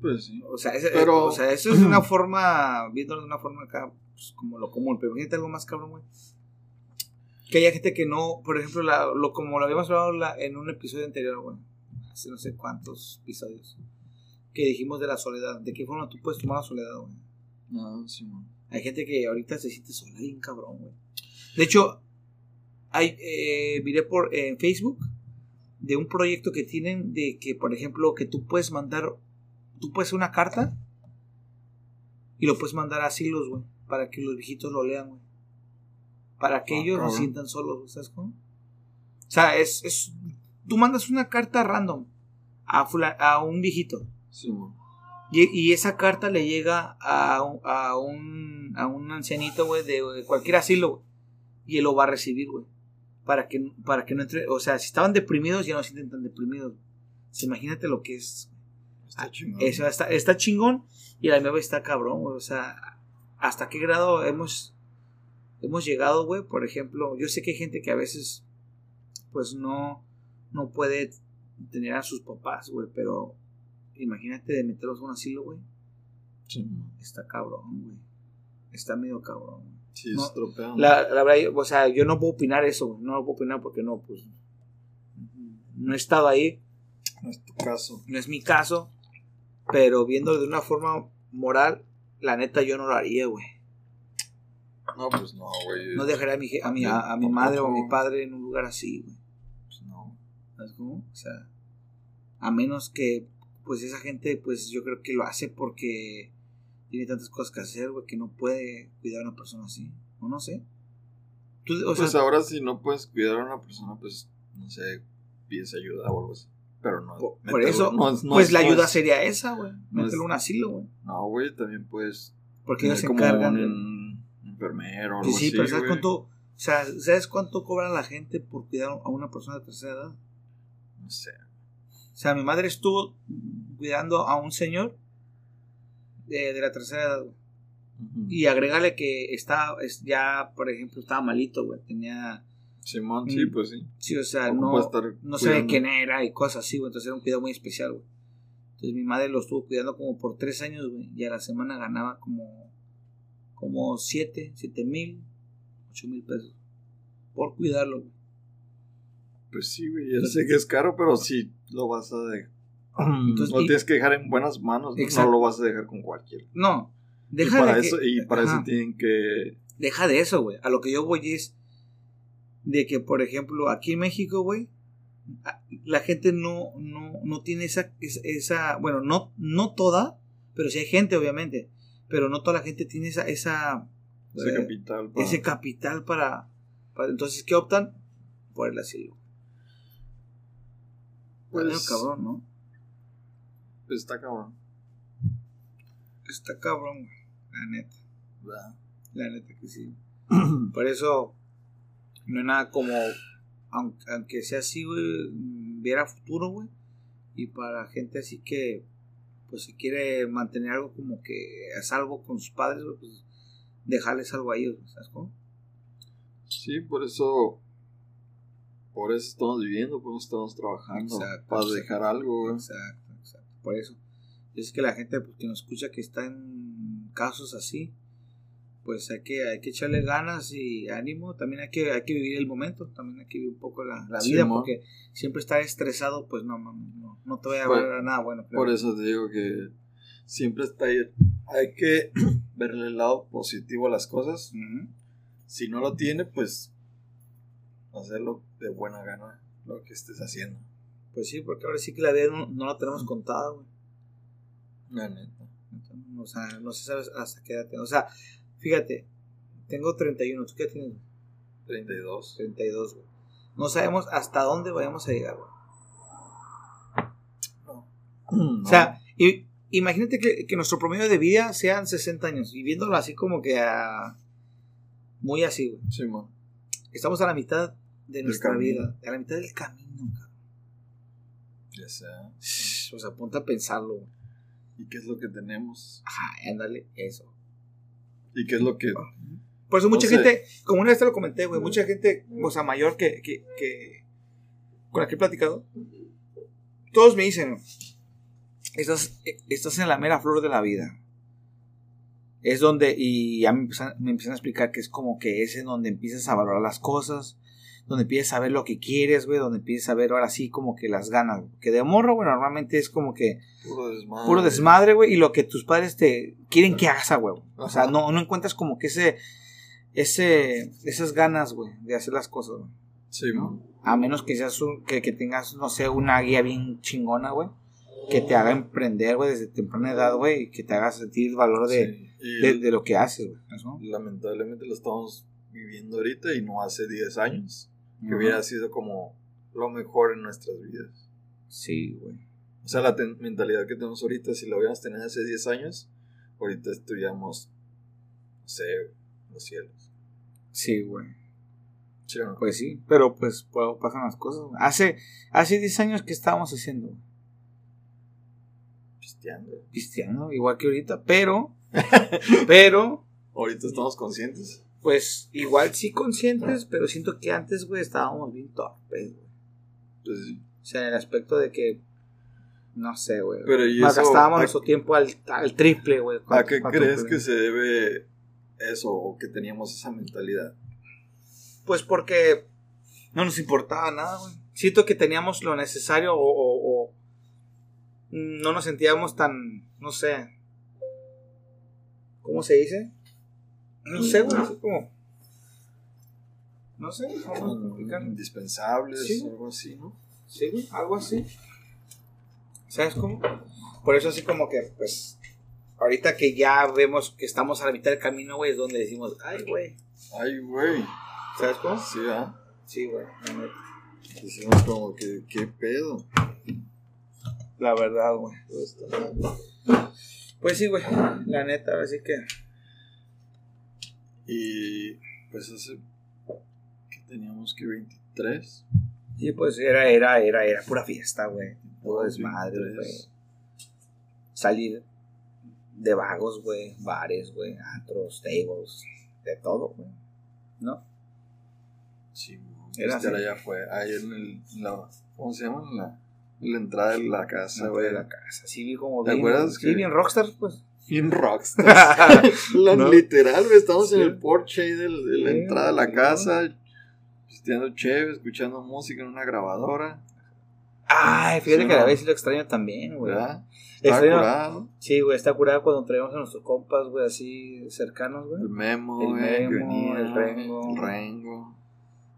Pues sí. O sea, Pero- o sea, eso es una forma, viéndolo de una forma acá, pues, como lo común. Pero imagínate algo más cabrón, güey. Que haya gente que no, por ejemplo, la- lo, como lo habíamos hablado la- en un episodio anterior, güey. Hace no sé cuántos episodios. Que dijimos de la soledad. De qué forma tú puedes tomar la soledad, güey. No, sí, man. Hay gente que ahorita se siente sola bien cabrón, güey. De hecho, hay, eh, miré por en Facebook de un proyecto que tienen de que, por ejemplo, que tú puedes mandar, tú puedes hacer una carta y lo puedes mandar a asilos, güey, para que los viejitos lo lean, güey. Para que Ah, ellos no se cabrón. sientan solos, ¿sabes cómo? O sea, es, es, tú mandas una carta random a, fula- a un viejito. Sí. Y, y esa carta le llega a, un- a un, a un ancianito, güey, de, de cualquier asilo, güey. Y él lo va a recibir, güey. Para que, para que no entre. O sea, si estaban deprimidos, ya no se sienten tan deprimidos. Sea, imagínate lo que es. Está chingón. Eso está, está chingón y la nueva está cabrón, güey. O sea, ¿hasta qué grado hemos, hemos llegado, güey? Por ejemplo, yo sé que hay gente que a veces, pues no, no puede tener a sus papás, güey, pero imagínate de meterlos a un asilo, güey. Sí. Está cabrón, güey. Está medio cabrón. güey. Sí, No, estropeado. La, la verdad, yo- o sea, yo no puedo opinar eso, güey. No lo puedo opinar porque no, pues. No he estado ahí, No es tu caso. no es mi caso. Pero viéndolo de una forma moral, la neta yo no lo haría, güey. No, pues no, güey. No dejaría a mi, a mi, a, a mi madre o a mi padre en un lugar así, güey. Pues no. ¿Sabes cómo? O sea, a menos que, pues esa gente, pues yo creo que lo hace porque tiene tantas cosas que hacer, güey, que no puede cuidar a una persona así. O no sé. Tú, o sea, pues ahora si no puedes cuidar a una persona, pues, no sé, pides ayuda o algo así. Pero no. por, por eso, no es- no pues es- la ayuda sería esa, güey. Mételo a un asilo, güey. No, güey, también puedes Porque ellos se encargan. un enfermero o Sí, algo sí, así, pero ¿sabes güey. cuánto? sea, ¿sabes cuánto cobra la gente por cuidar a una persona de tercera edad? No sé. O sea, mi madre estuvo cuidando a un señor de, de la tercera edad. güey. Y agregarle que está, es, ya, por ejemplo, estaba malito, güey. Tenía, Simón, sí, Mm. pues sí. sí, o sea, no, no sabía quién era y cosas así, güey. Entonces era un cuidado muy especial, güey. Entonces mi madre lo estuvo cuidando como por tres años, güey. Y a la semana ganaba como, como siete, siete mil, ocho mil pesos. Por cuidarlo, güey. Pues sí, güey. Ya sé que es caro, pero sí lo vas a dejar. Entonces, lo y- tienes que dejar en buenas manos. ¿no? Exacto. No lo vas a dejar con cualquiera. No, Y deja para, de que- eso, y para Ajá. eso tienen que. Deja de eso, güey. A lo que yo voy es de que, por ejemplo, aquí en México, güey, la gente no, no, no tiene esa, esa, esa- bueno, no, no toda, pero sí hay gente, obviamente, pero no toda la gente tiene esa, esa, Ese eh, capital. para- ese capital para, para- entonces, ¿qué optan? Por el asilo. Pues- cabrón, ¿no? Pues está cabrón. Está cabrón, la neta, ¿verdad? la neta que sí. Por eso no es nada como, aunque, aunque sea así, güey, viera futuro, güey. Y para gente así que, pues si quiere mantener algo como que es algo con sus padres, pues dejarles algo a ellos, ¿sabes cómo? Sí, por eso. Por eso estamos viviendo, por eso estamos trabajando. Exacto, para exacto. dejar algo. Exacto, exacto. Por eso. Es que la gente pues, que nos escucha que está en casos así, pues hay que, hay que echarle ganas y ánimo. También hay que, hay que vivir el momento, también hay que vivir un poco la, la vida, porque siempre estar estresado, pues no, no, no, no te va a llevar a nada bueno. Por eso te digo que siempre está ahí. Hay que verle el lado positivo a las cosas. Si no lo tiene, pues hacerlo de buena gana lo que estés haciendo. Pues sí, porque ahora sí que la vida no, no la tenemos contada, güey. La neta. O sea, no se sabe hasta qué edad. O sea, fíjate, tengo 31, ¿tú qué tienes? 32. 32, güey. No sabemos hasta dónde vayamos a llegar, güey. O sea, i- imagínate que, que nuestro promedio de vida sean 60 años y viéndolo así como que a... Muy así, güey. Sí, man. Estamos a la mitad de nuestra vida, a la mitad del camino, cabrón. Ya sea. O sea, ponte a pensarlo, güey. ¿Y qué es lo que tenemos? Ajá, ándale, eso. ¿Y qué es lo que.? Por eso mucha No sé. gente, como una vez te lo comenté, güey, mucha gente, o sea, mayor que, que, que con la que he platicado, todos me dicen, estás, estás en la mera flor de la vida. Es donde, y ya me empiezan, me empiezan a explicar que es como que es en donde empiezas a valorar las cosas, donde empiezas a ver lo que quieres, güey, donde empiezas a ver ahora sí como que las ganas. güey. Que de morro, güey, normalmente es como que Puro desmadre. puro desmadre, güey, y lo que tus padres te quieren que hagas huevo. O sea, no, no encuentras como que ese, ese, esas ganas, güey, de hacer las cosas, güey. Sí, man. A menos que seas un- que, que tengas, no sé, una guía bien chingona, güey, que te haga emprender, güey, desde temprana edad, güey, y que te haga sentir el valor de, Sí. De, de lo que haces, güey. ¿no? lamentablemente lo estamos viviendo ahorita y no hace 10 años. Que hubiera sido como lo mejor en nuestras vidas. Sí, güey. O sea, la mentalidad que tenemos ahorita, si la hubiéramos tenido hace 10 años, ahorita estuviéramos, no sé, los cielos. Sí, güey. ¿Sí no? Pues sí, pero pues algo pasan las cosas. Hace, hace 10 años que estábamos haciendo? Pisteando. pisteando, igual que ahorita, pero, pero, Ahorita estamos conscientes. Pues igual sí conscientes, pero siento que antes, güey, estábamos bien torpes, güey. Pues sí. O sea, en el aspecto de que, no sé, güey. Pero ¿y Más eso gastábamos nuestro tiempo al, al triple, güey. ¿A qué crees que se debe eso o que teníamos esa mentalidad? Pues porque no nos importaba nada, güey. Siento que teníamos lo necesario o, o- o no nos sentíamos tan, no sé, ¿cómo se dice? No sé, güey, así como, no sé, vamos a explicar. Indispensables, Sí. algo así, ¿no? Sí, güey, algo así. ¿Sabes cómo? Por eso así como que, pues, ahorita que ya vemos que estamos a la mitad del camino, güey, es donde decimos, ay, güey, Ay, güey. ¿sabes cómo? Sí, ¿ah? Sí, güey, la neta. Decimos como que, ¿qué pedo? La verdad, güey. Pues sí, güey, la neta, así que, Y pues hace Teníamos que 23. Sí, pues era, era, era, era pura fiesta, güey. Todo desmadre, 23. güey. Salir de vagos, güey. Bares, güey. Antros, tables. De todo, güey. ¿No? Sí. Era Este allá fue. Ahí en el. la, ¿Cómo se llama? En la, la entrada de la casa, güey, de la casa. Sí, vi como ¿Te bien. acuerdas Sí, que- bien rockstar, pues. Bien rockstar. La- No. Literal. Estamos en el porche de, la entrada de la casa. Pisteando chévere, escuchando música en una grabadora. Ay, fíjate Sí, que a la vez sí lo extraño también, güey. Extraño- curado. Sí, güey, está curado cuando traemos a nuestros compas, güey, así cercanos, güey. El memo, El Memo, venía, el Rengo. El Rengo.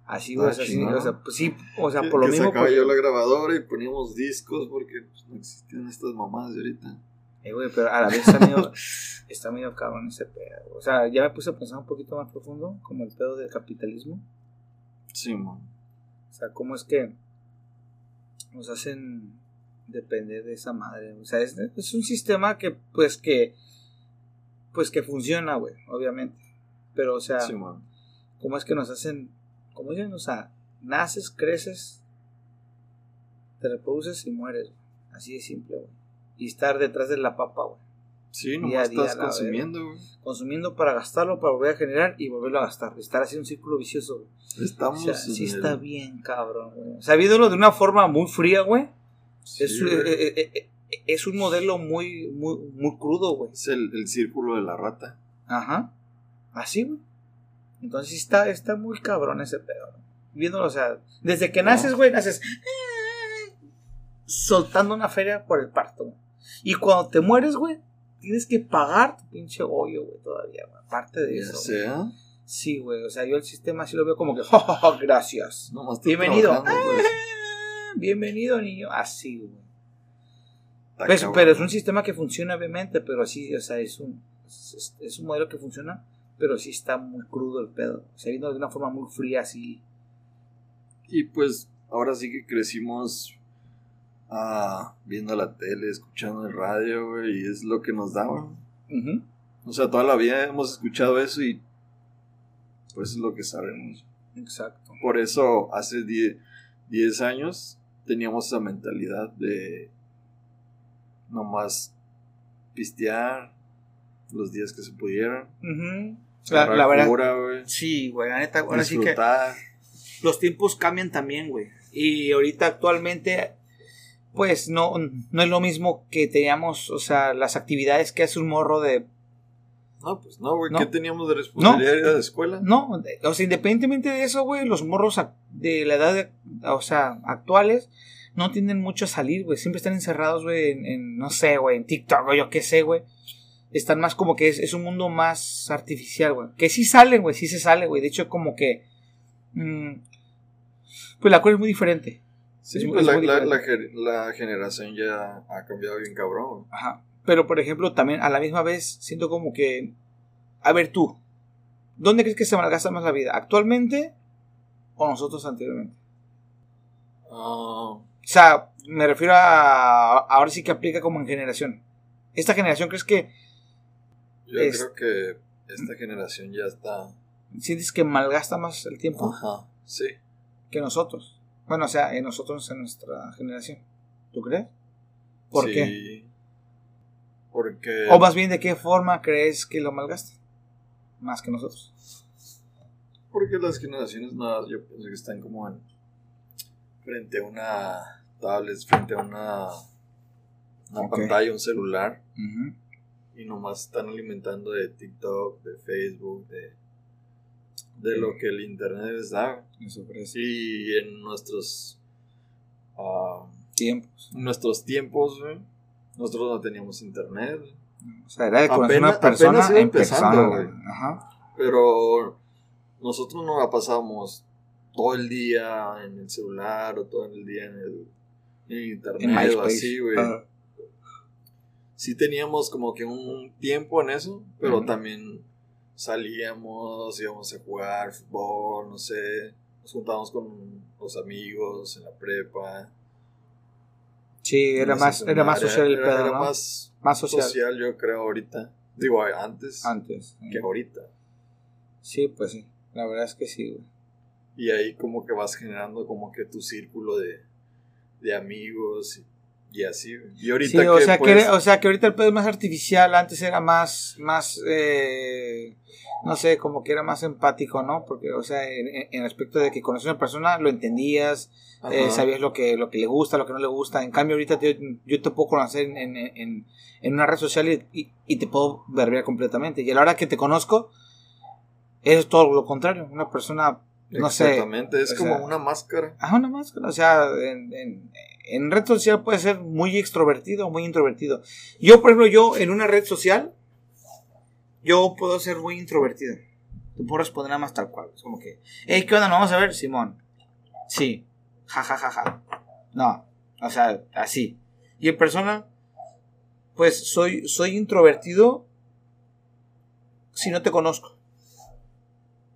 Así, güey, Está así, o sea, pues sí, o sea, por lo que mismo. sacaba porque- yo la grabadora y poníamos discos porque pues, no existían estas mamás de ahorita. Eh, güey, pero a la vez está medio, está medio cabrón ese pedo. O sea, ya me puse a pensar un poquito más profundo, como el pedo del capitalismo. Sí, man. O sea, cómo es que nos hacen depender de esa madre. O sea, es, es un sistema que, pues, que, pues, que funciona, güey, obviamente. Pero, o sea, Sí, man. cómo es que nos hacen, como dicen, o sea, naces, creces, te reproduces y mueres. Así de simple, güey. Y estar detrás de la papa, güey. Sí, día, estás consumiendo, güey. consumiendo para gastarlo, para volver a generar y volverlo a gastar. Estar haciendo un círculo vicioso, güey. O Estamos. sea, sí el- está bien, cabrón, güey. O sea, viéndolo de una forma muy fría, güey. Sí, es, eh, eh, eh, es un modelo muy, muy, muy crudo, güey. Es el, el círculo de la rata. Ajá. Así, güey. Entonces está, está muy cabrón ese pedo. ¿no? Viéndolo, o sea, desde que No. naces, güey, naces soltando una feria por el parto. Güey. Y cuando te mueres, güey, tienes que pagar tu pinche hoyo, güey, todavía, güey. Aparte de eso. güey. sea. Sí, güey. O sea, yo el sistema sí lo veo como que, "Ja, ja, ja, gracias. Estás Bienvenido. pues. Ah, Bienvenido, niño. Así, güey. Está Pues, pero es un sistema que funciona, obviamente, pero así, o sea, es un, es, es un modelo que funciona, pero sí está muy crudo el pedo. O sea, viendo de una forma muy fría, así. Y pues ahora sí que crecimos ah, viendo la tele, escuchando el radio, güey, y es lo que nos daban. Ujú. O sea, toda la vida hemos escuchado eso y pues es lo que sabemos. Exacto. Por eso hace 10 10 años teníamos esa mentalidad de nomás pistear los días que se pudieran. Ujú. La, la verdad. cura, Sí, güey, la neta, ahora sí que los tiempos cambian también, güey. Y ahorita actualmente, pues no, no es lo mismo que teníamos, o sea, las actividades que hace un morro de No, pues no, güey, No. ¿qué teníamos de responsabilidad de escuela? No, o sea, independientemente de eso, güey, los morros de la edad, de- o sea, actuales, no tienden mucho a salir, güey. Siempre están encerrados, güey, en, en, no sé, güey, en TikTok o yo qué sé, güey. Están más como que es, es un mundo más artificial, güey. Que sí salen, güey, sí se sale, güey. De hecho, como que... mm, pues la cosa es muy diferente. Sí, pues es la, la- la generación ya ha cambiado bien cabrón. Ajá. Pero, por ejemplo, también a la misma vez siento como que... A ver tú, ¿dónde crees que se malgasta más la vida? ¿Actualmente o nosotros anteriormente? Ah, O sea, me refiero a. Ahora sí que aplica como en generación. ¿Esta generación crees que yo Es- creo que esta generación ya está. sientes que malgasta más el tiempo Ajá, sí. que nosotros? Bueno, o sea, en nosotros, en nuestra generación. ¿Tú crees? ¿Por sí, qué? Porque. O más bien, ¿de qué forma crees que lo malgasta? Más que nosotros. Porque las generaciones nuevas yo pienso que están como en. Frente a una tablet, frente a una. Una pantalla, un celular. Y nomás están alimentando de TikTok, de Facebook, de. De lo que el internet les da. Sí, en nuestros. ah, Tiempos. en nuestros tiempos, güey, nosotros no teníamos internet. O sea, era de conocer Apenas- una persona apenas iba en empezando, persona. güey. Ajá. Pero nosotros no la pasamos todo el día en el celular o todo el día en el, en el internet En o así, güey. Sí teníamos como que un tiempo en eso, pero también salíamos, íbamos a jugar fútbol, no sé, nos juntábamos con los amigos en la prepa. Sí, era más, era más social el pedo, era ¿no? más Más social. social, yo creo, ahorita. Digo, antes Antes. que ahorita. Sí, pues sí. La verdad es que sí, güey. Y ahí como que vas generando como que tu círculo de, de amigos y, y así. Y ahorita Sí, o, que, sea, pues, que, o sea que ahorita el pedo es más artificial, antes era más, más, eh, no sé, como que era más empático, ¿no? Porque, o sea, en, en- aspecto de que conoces a una persona, lo entendías, eh, sabías lo que, lo que le gusta, lo que no le gusta. En cambio, ahorita te- yo te puedo conocer en, en, en, en una red social y, y, y te puedo verbear completamente. Y a la hora que te conozco, es todo lo contrario. Una persona, no sé, Exactamente, es como sea, una máscara. Ah, una máscara. O sea, en, en, red social puede ser muy extrovertido o muy introvertido. Yo, por ejemplo, yo en una red social, yo puedo ser muy introvertido. Te puedo responder nada más tal cual. Es como que, hey, ¿qué onda? ¿Nos vamos a ver? Simón. Sí. Ja, ja, ja, ja. No. O sea, así. Y en persona, pues soy, soy introvertido si no te conozco.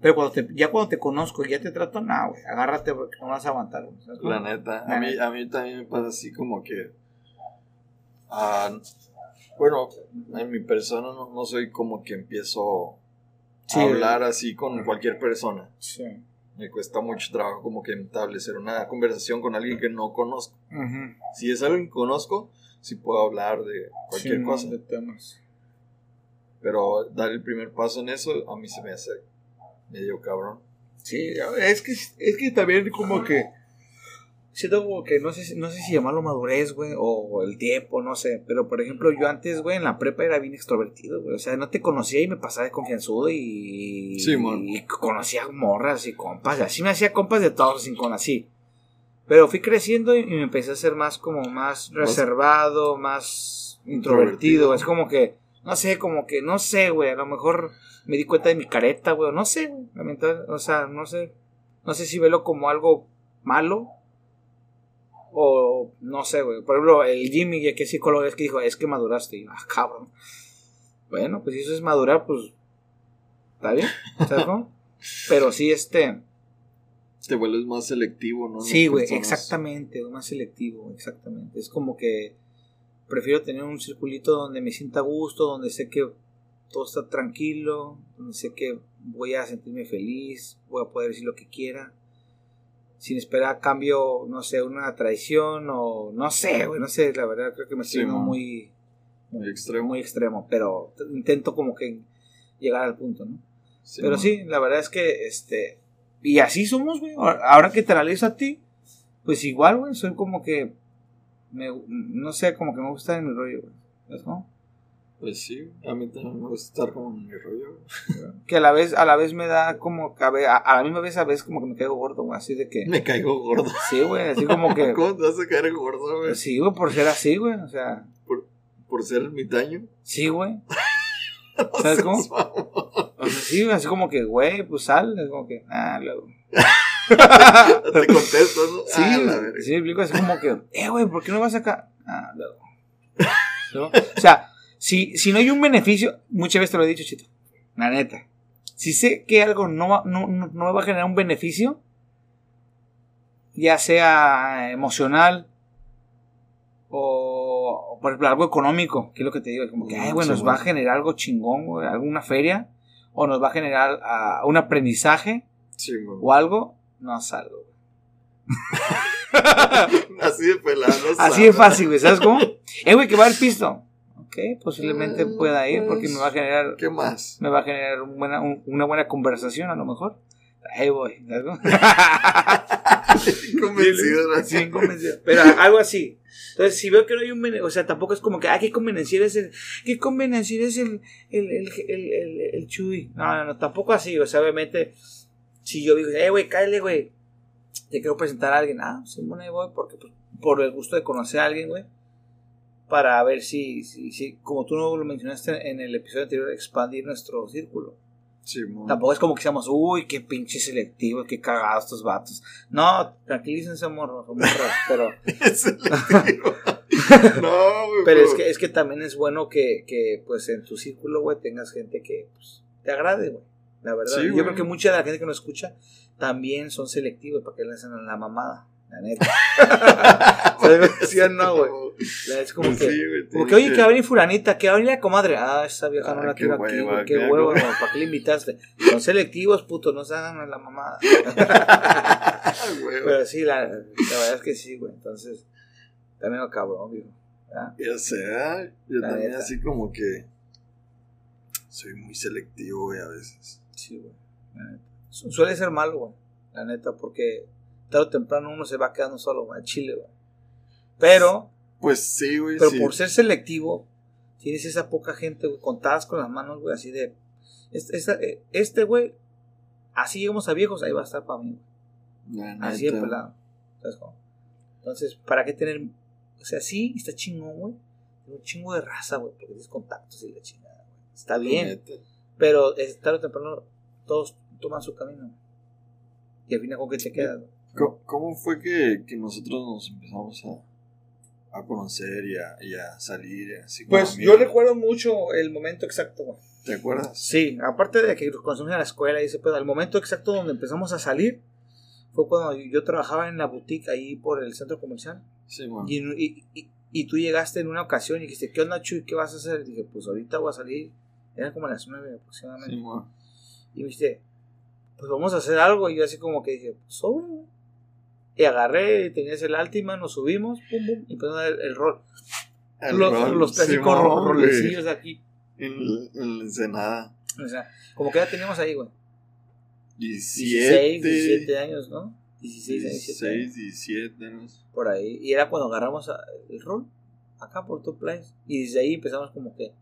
Pero cuando te, ya cuando te conozco y ya te trato, no, güey, agárrate porque no vas a aguantar. ¿sabes? La neta, La a mí, neta. a mí también me pasa así como que. ah, bueno, en mi persona no, no soy como que empiezo Sí. a hablar así con cualquier persona. Sí. Me cuesta mucho trabajo como que establecer una conversación con alguien que no conozco. Si es alguien que conozco, sí puedo hablar de cualquier Sí, no, cosa. de temas. Pero dar el primer paso en eso a mí se me hace medio cabrón. Sí, es que, es que también como que siento como que no sé, si- no sé si llamarlo madurez, güey, o el tiempo, no sé. Pero por ejemplo, yo antes, güey, en la prepa era bien extrovertido, güey. O sea, no te conocía y me pasaba de confianzudo y. Sí, mon. Y conocía morras y compas. Así me hacía compas de todos sin con así. Pero fui creciendo y me empecé a ser más como más reservado, más. Introvertido. Es como que, no sé, como que, no sé, güey. A lo mejor me di cuenta de mi careta, güey. No sé, güey. O sea, no sé. No sé si verlo como algo malo. O no sé, güey. Por ejemplo, el Jimmy, ya que es psicólogo, es que dijo, es que maduraste. Y ah, cabrón. Bueno, pues si eso es madurar, pues. Está bien. ¿Sabes cómo? Pero sí, este. Te vuelves más selectivo, ¿no? Sí, güey, exactamente, más selectivo, exactamente. Es como que prefiero tener un circulito donde me sienta a gusto, donde sé que todo está tranquilo, donde sé que voy a sentirme feliz, voy a poder decir lo que quiera, sin esperar a cambio, no sé, una traición o no sé, güey, no sé, la verdad creo que me estoy Sí, yendo man. muy, Muy extremo. muy extremo, pero intento como que llegar al punto, ¿no? Sí, Pero man. sí, la verdad es que, este, y así somos, güey. Ahora ahora que te analizo a ti, pues igual, güey, soy como que, me, no sé, como que me gusta en mi rollo, güey. ¿Sabes cómo? Pues sí, a mí también me gusta estar como en mi rollo. Que a la vez, a la vez me da como, que a, a, la misma vez a veces como que me caigo gordo, güey, así de que, Me caigo gordo. sí, güey, así como que, ¿Cómo te vas a caer gordo, güey? sí, güey, por ser así, güey, o sea, Por ser ermitaño. sí, güey. ¿Sabes cómo? O sea, sí, güey, así como que, güey, pues sal, es como que, ah, luego. Te contesto, ¿no? Sí, Ah, sí, me explico así como que, eh, güey, ¿por qué no vas acá? Ah. ¿No? O sea, si, si no hay un beneficio, muchas veces te lo he dicho, Chito, la neta. Si sé que algo no, va- no, no, no me va a generar un beneficio, ya sea emocional o, o, por ejemplo, algo económico, que es lo que te digo, como que, ay, güey, nos va a generar algo chingón, güey, alguna feria, o nos va a generar ah, un aprendizaje Sí, o algo, no salgo. güey. Así de pelado. Así de fácil, güey, ¿sabes cómo? Eh, güey, que va al pisto. Ok, posiblemente Mm, pueda ir porque pues, me va a generar, ¿Qué más? me va a generar un buena, un- una buena conversación a lo mejor. Ahí voy. Convencido, ¿no? Sí, convencido. Pero algo así. Entonces, si veo que no hay un o sea, tampoco es como que, ah, qué convenenciero es el, qué convenenciero es el, el, el, el, el, el Chuy. No, no, no, tampoco así. O sea, obviamente, si yo digo, eh, güey, cállate, güey, te quiero presentar a alguien. Ah, sí, bueno, ahí voy, porque pues, por el gusto de conocer a alguien, güey, para ver si, si, si, como tú no lo mencionaste en el episodio anterior, expandir nuestro círculo. Sí. Tampoco es como que seamos, uy, qué pinche selectivo, qué cagados estos vatos. No, tranquilícense, morros, o morras, pero, no, güey. pero es que, es que también es bueno que, que, pues, en tu círculo, güey, tengas gente que, pues, te agrade, güey. La verdad. Sí, Yo güey. creo que mucha de la gente que nos escucha también son selectivos para que le hacen la mamada. La neta. ¿Sí o no, güey? Es como Pues que, sí, güey, como que, oye, que va a venir fulanita, que va a venir la comadre. Ah, esa vieja no Ah, la quiero aquí, hueva, güey, qué huevo, ¿para qué le invitaste? Son selectivos, puto, no se hagan a la mamada. Güey, Pero sí, la, la verdad es que sí, güey. Entonces, también lo cabrón, viejo. Ya sé, yo La también neta. así como que soy muy selectivo, güey, a veces. Sí, güey. la neta. Su- Suele ser malo, güey. La neta, porque tarde o temprano uno se va quedando solo, güey, Chile, güey. Pero, Pues sí, güey, pero sí. por ser selectivo, tienes esa poca gente, güey, contadas con las manos, güey, así de. Este, este, güey, así llegamos a viejos, ahí va a estar para mí, güey. La Así de pelado. ¿Sabes cómo? Entonces, ¿para qué tener.? O sea, sí, está chingón, güey. Tiene un chingo de raza, güey, porque tienes contactos y la chingada, güey. Está La bien. neta. Pero es tarde o temprano todos toman su camino. Y al final con qué te quedas. ¿Cómo, cómo fue que, que nosotros nos empezamos a, a conocer y a, y a salir? Así Pues yo recuerdo mucho el momento exacto, güey. ¿Te acuerdas? Sí, aparte de que en la escuela y ese pedo, el momento exacto donde empezamos a salir fue cuando yo, trabajaba en la boutique ahí por el centro comercial. Sí, man. Y, y, y, y tú llegaste en una ocasión y dijiste, ¿qué onda, Chuy? ¿Qué vas a hacer? Y dije, pues ahorita voy a salir. Eran como las nueve aproximadamente. Sí, man. Y me dijiste, pues vamos a hacer algo. Y yo así como que dije, pues sobre. Y agarré, tenías el Altima, nos subimos, pum, pum, y empezó a dar el rol. El los, rol, los clásicos ro- rolecillos de aquí. En, en la Ensenada. O sea, como que ya teníamos ahí, güey. 17. 16, 17 años, ¿no? 16, 17 16, 17, ¿no? por ahí. Y era cuando agarramos el rol, acá por tu place. Y desde ahí empezamos como que,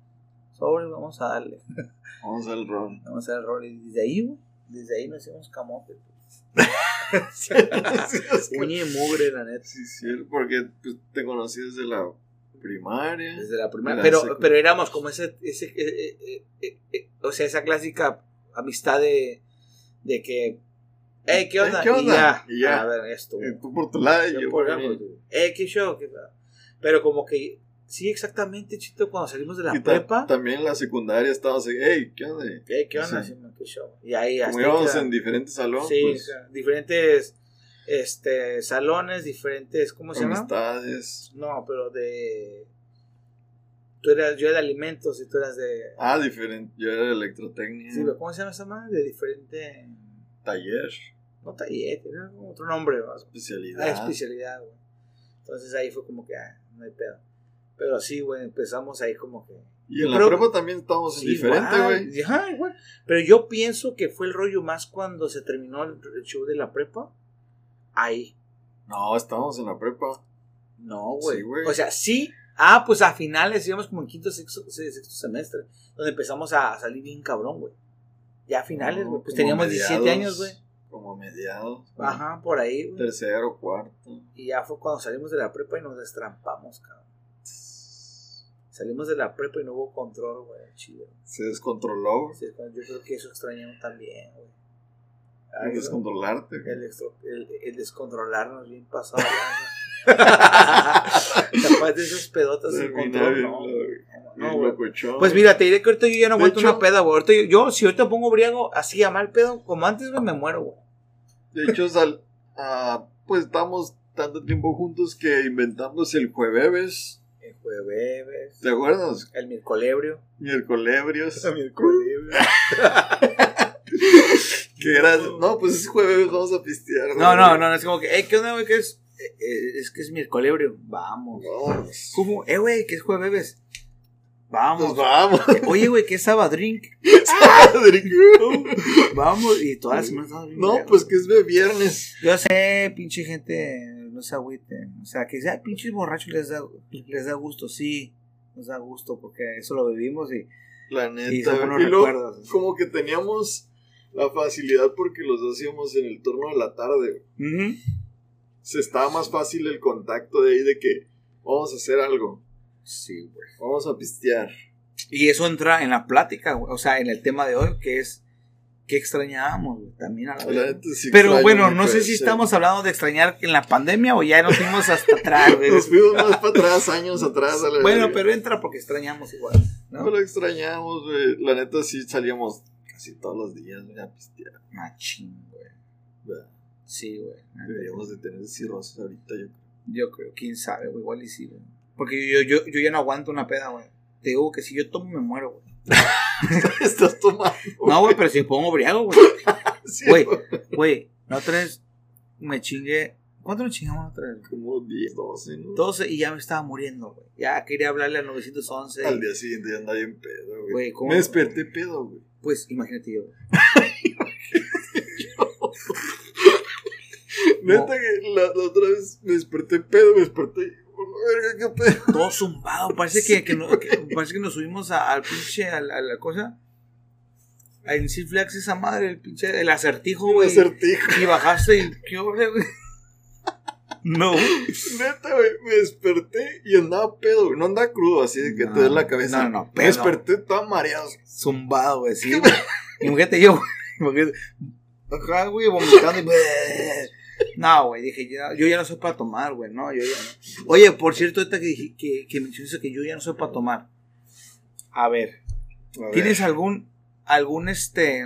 sobre, vamos a darle. Vamos al rol. Vamos a dar el rol. Y desde ahí, güey, desde ahí nos hicimos camote. sí, es que- Uña y mugre, la neta. sí, sí, porque pues, te conocí desde la primaria. Desde la primera. La Pero, pero éramos como ese, ese eh, eh, eh, eh, o sea, esa clásica amistad de, de que, hey, ¿qué onda? ¿qué onda? Y ya, Y ya. a ver, esto. Tú por tu lado y Yo yo por por pues, hey, qué show, qué. Pero como que, sí, exactamente, chito, cuando salimos de la Y prepa, También en la secundaria estábamos así, hey, ¿qué onda? hey, ¿qué onda? Sí. Qué show. Y ahí Como íbamos en diferentes salones, Sí, pues, diferentes este, salones, diferentes, ¿cómo se llama? amistades. No, pero de... Tú eras, yo era de alimentos y tú eras de... Ah, diferente. Yo era de electrotecnia. Sí, pero ¿cómo se llama esa madre? De diferente... Taller. No taller, era como otro nombre. ¿no? Especialidad. Ah, especialidad, güey. Entonces ahí fue como que, ah, no hay pedo. Pero sí, güey, empezamos ahí como que... Y en la creo- prepa también estábamos Sí, diferente, igual, güey. Ajá, igual. Pero yo pienso que fue el rollo más cuando se terminó el, el show de la prepa. Ahí. No, estábamos en la prepa. No, güey. Sí, o sea, sí. Ah, pues a finales, íbamos como en quinto, sexto, se- sexto semestre. Donde empezamos a salir bien cabrón, güey. Ya a finales, No, güey. Pues teníamos mediados, 17 años, güey. Como mediados. Ajá, por ahí, güey. Tercero, cuarto. Y ya fue cuando salimos de la prepa y nos destrampamos, cabrón. Salimos de la prepa y no hubo control, güey. Chido. Se descontroló. Sí, Yo creo que eso extrañamos también, güey. El Ay, güey. descontrolarte. güey. El, el, el descontrolarnos bien pasado. Capaz de esas pedotas sin control, bien no. No, locochón. Pues mira, te diré que ahorita yo ya no aguanto hecho- una peda, güey. Ahorita yo, yo, si ahorita pongo briago así a mal pedo, como antes, güey, me muero, güey. De hecho, sal, ah, pues estamos tanto tiempo juntos que inventamos el jueves. El jueves, ¿Te acuerdas? el miércolebrio. Miércolebrios. miércolebrio. que era, no, pues es jueves, vamos a pistear. No, no, no, es como que, eh, ¿qué onda, güey? ¿Qué es? Eh, eh, es que es miércolebrio. Vamos. Vamos. ¿Cómo? Eh, güey, ¿qué es jueves? Vamos. Pues vamos. Oye, güey, ¿qué es drink? Vamos. Y todas las semanas no, pues que es de viernes. Yo sé, pinche gente, no se agüiten. O sea, que sea pinches borrachos les da, les da gusto, sí, nos da gusto, porque eso lo vivimos y, La y neta. son buenos y luego, recuerdos. como que teníamos la facilidad porque los dos íbamos en el turno de la tarde. Se estaba más fácil el contacto de ahí de que vamos a hacer algo. Sí, güey. Vamos a pistear. Y eso entra en la plática, o sea, en el tema de hoy, que es que extrañábamos güey, también a la La vez. sí Pero bueno, no sé si estamos hablando de extrañar en la pandemia o ya nos fuimos hasta atrás, güey. Nos fuimos más para atrás, años atrás. a la Bueno, verga. pero entra porque extrañamos igual, No lo extrañamos, güey. La neta sí salíamos casi todos los días, güey, a pistear. Machín, güey. Sí, güey. Deberíamos de tener cirrosis ahorita, yo creo. Yo creo, quién sabe, güey. Igual y sí, güey. Porque yo, yo, yo ya no aguanto una peda, güey. Te digo que si yo tomo, me muero, güey. Estás tomando. No, güey, pero si me pongo briago, güey. Sí, Güey, güey, la otra vez me chingué. ¿Cuánto me chingamos la otra vez? Como 10, 12, ¿no? 12 y ya me estaba muriendo, güey. Ya quería hablarle al 911. Al día siguiente ya andaba bien pedo, güey. Güey, ¿cómo? Me desperté pedo, güey. Pues imagínate yo. Neta que la, la otra vez me desperté pedo, me desperté. Verga, qué pedo. Todo zumbado. Parece que, que, no- que- parece que nos subimos a- al pinche, a, la- a la cosa. En Six Flags esa madre, el pinche, el acertijo, güey. acertijo. Y bajaste y qué hombre, güey. No. Neta, güey, me desperté y andaba pedo, güey. No andaba crudo, así de que te No, duele la cabeza. no, no, Me pedo. desperté todo mareado. Zumbado, güey, sí. güey. Imagínate yo, güey. Acá, güey, vomitando y. No, güey, dije, ya, yo ya no soy para tomar, güey, no, yo ya no. Oye, por cierto, ahorita que, dije- que, que mencionaste que yo ya no soy para tomar. A ver, A ver, ¿tienes algún, algún, este,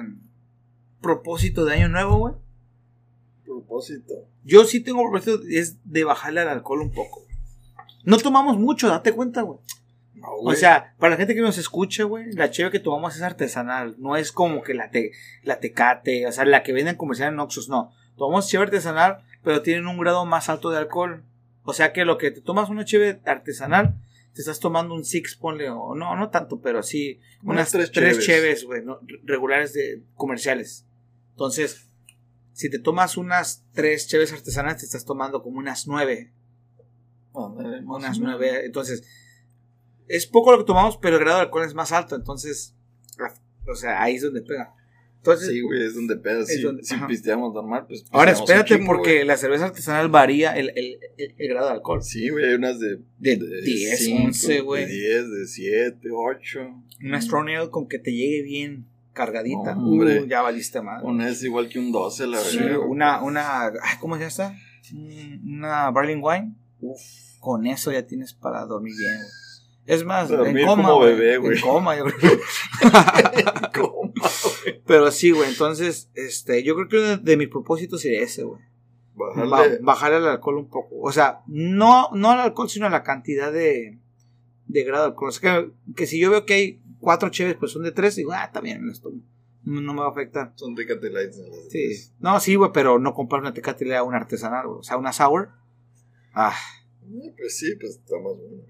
propósito de año nuevo, güey? propósito? Yo sí tengo propósito, es de bajarle al alcohol un poco. No tomamos mucho, date cuenta, güey. No, O sea, para la gente que nos escuche, güey, la cheve que tomamos es artesanal. No es como que la, te, la tecate, o sea, la que venden comercial en Oxxos, no. Tomamos cheve artesanal, pero tienen un grado más alto de alcohol. O sea que lo que te tomas una cheve artesanal, te estás tomando un six, ponle, o no, no tanto, pero sí, Unas unas tres tres, cheves. güey, ¿no? regulares de comerciales. Entonces, si te tomas unas tres cheves artesanales, te estás tomando como unas nueve, más unas nueve. Entonces, es poco lo que tomamos, pero el grado de alcohol es más alto. Entonces, o sea, ahí es donde pega. Entonces, Sí, güey, es donde pedas. Es Si, donde- si pisteamos normal, pues. ahora espérate, chingo, porque güey. la cerveza artesanal varía el, el- el- el grado de alcohol. Sí, güey, hay unas de. De 10, cinco, 11, güey. De 10, de 7, 8. Una strong ale con que te llegue bien cargadita. No, hombre. Uh, ya valiste más. Una es igual que un 12, la Sí, verdad. una, una, ay, ¿cómo se llama? Mm, Una Berlin Wine. Uf, con eso ya tienes para dormir bien, güey. Es más, Dormir en coma, como bebé, güey. En coma, yo creo. Pero sí, güey, entonces, este, yo creo que de, de mis propósitos sería ese, güey. Ba- Bajarle. bajar el alcohol un poco. O sea, no, no al alcohol, sino a la cantidad de, de grado de alcohol. O sea, que, que si yo veo que hay cuatro cheves, pues son de tres, digo, ah, está bien, esto no, no me va a afectar. Son Tecate Lights. Sí. No, sí, güey, pero no comprar una tecate le da una artesanal, güey. O sea, una sour. Ah, Eh, Pues sí, pues está más bueno.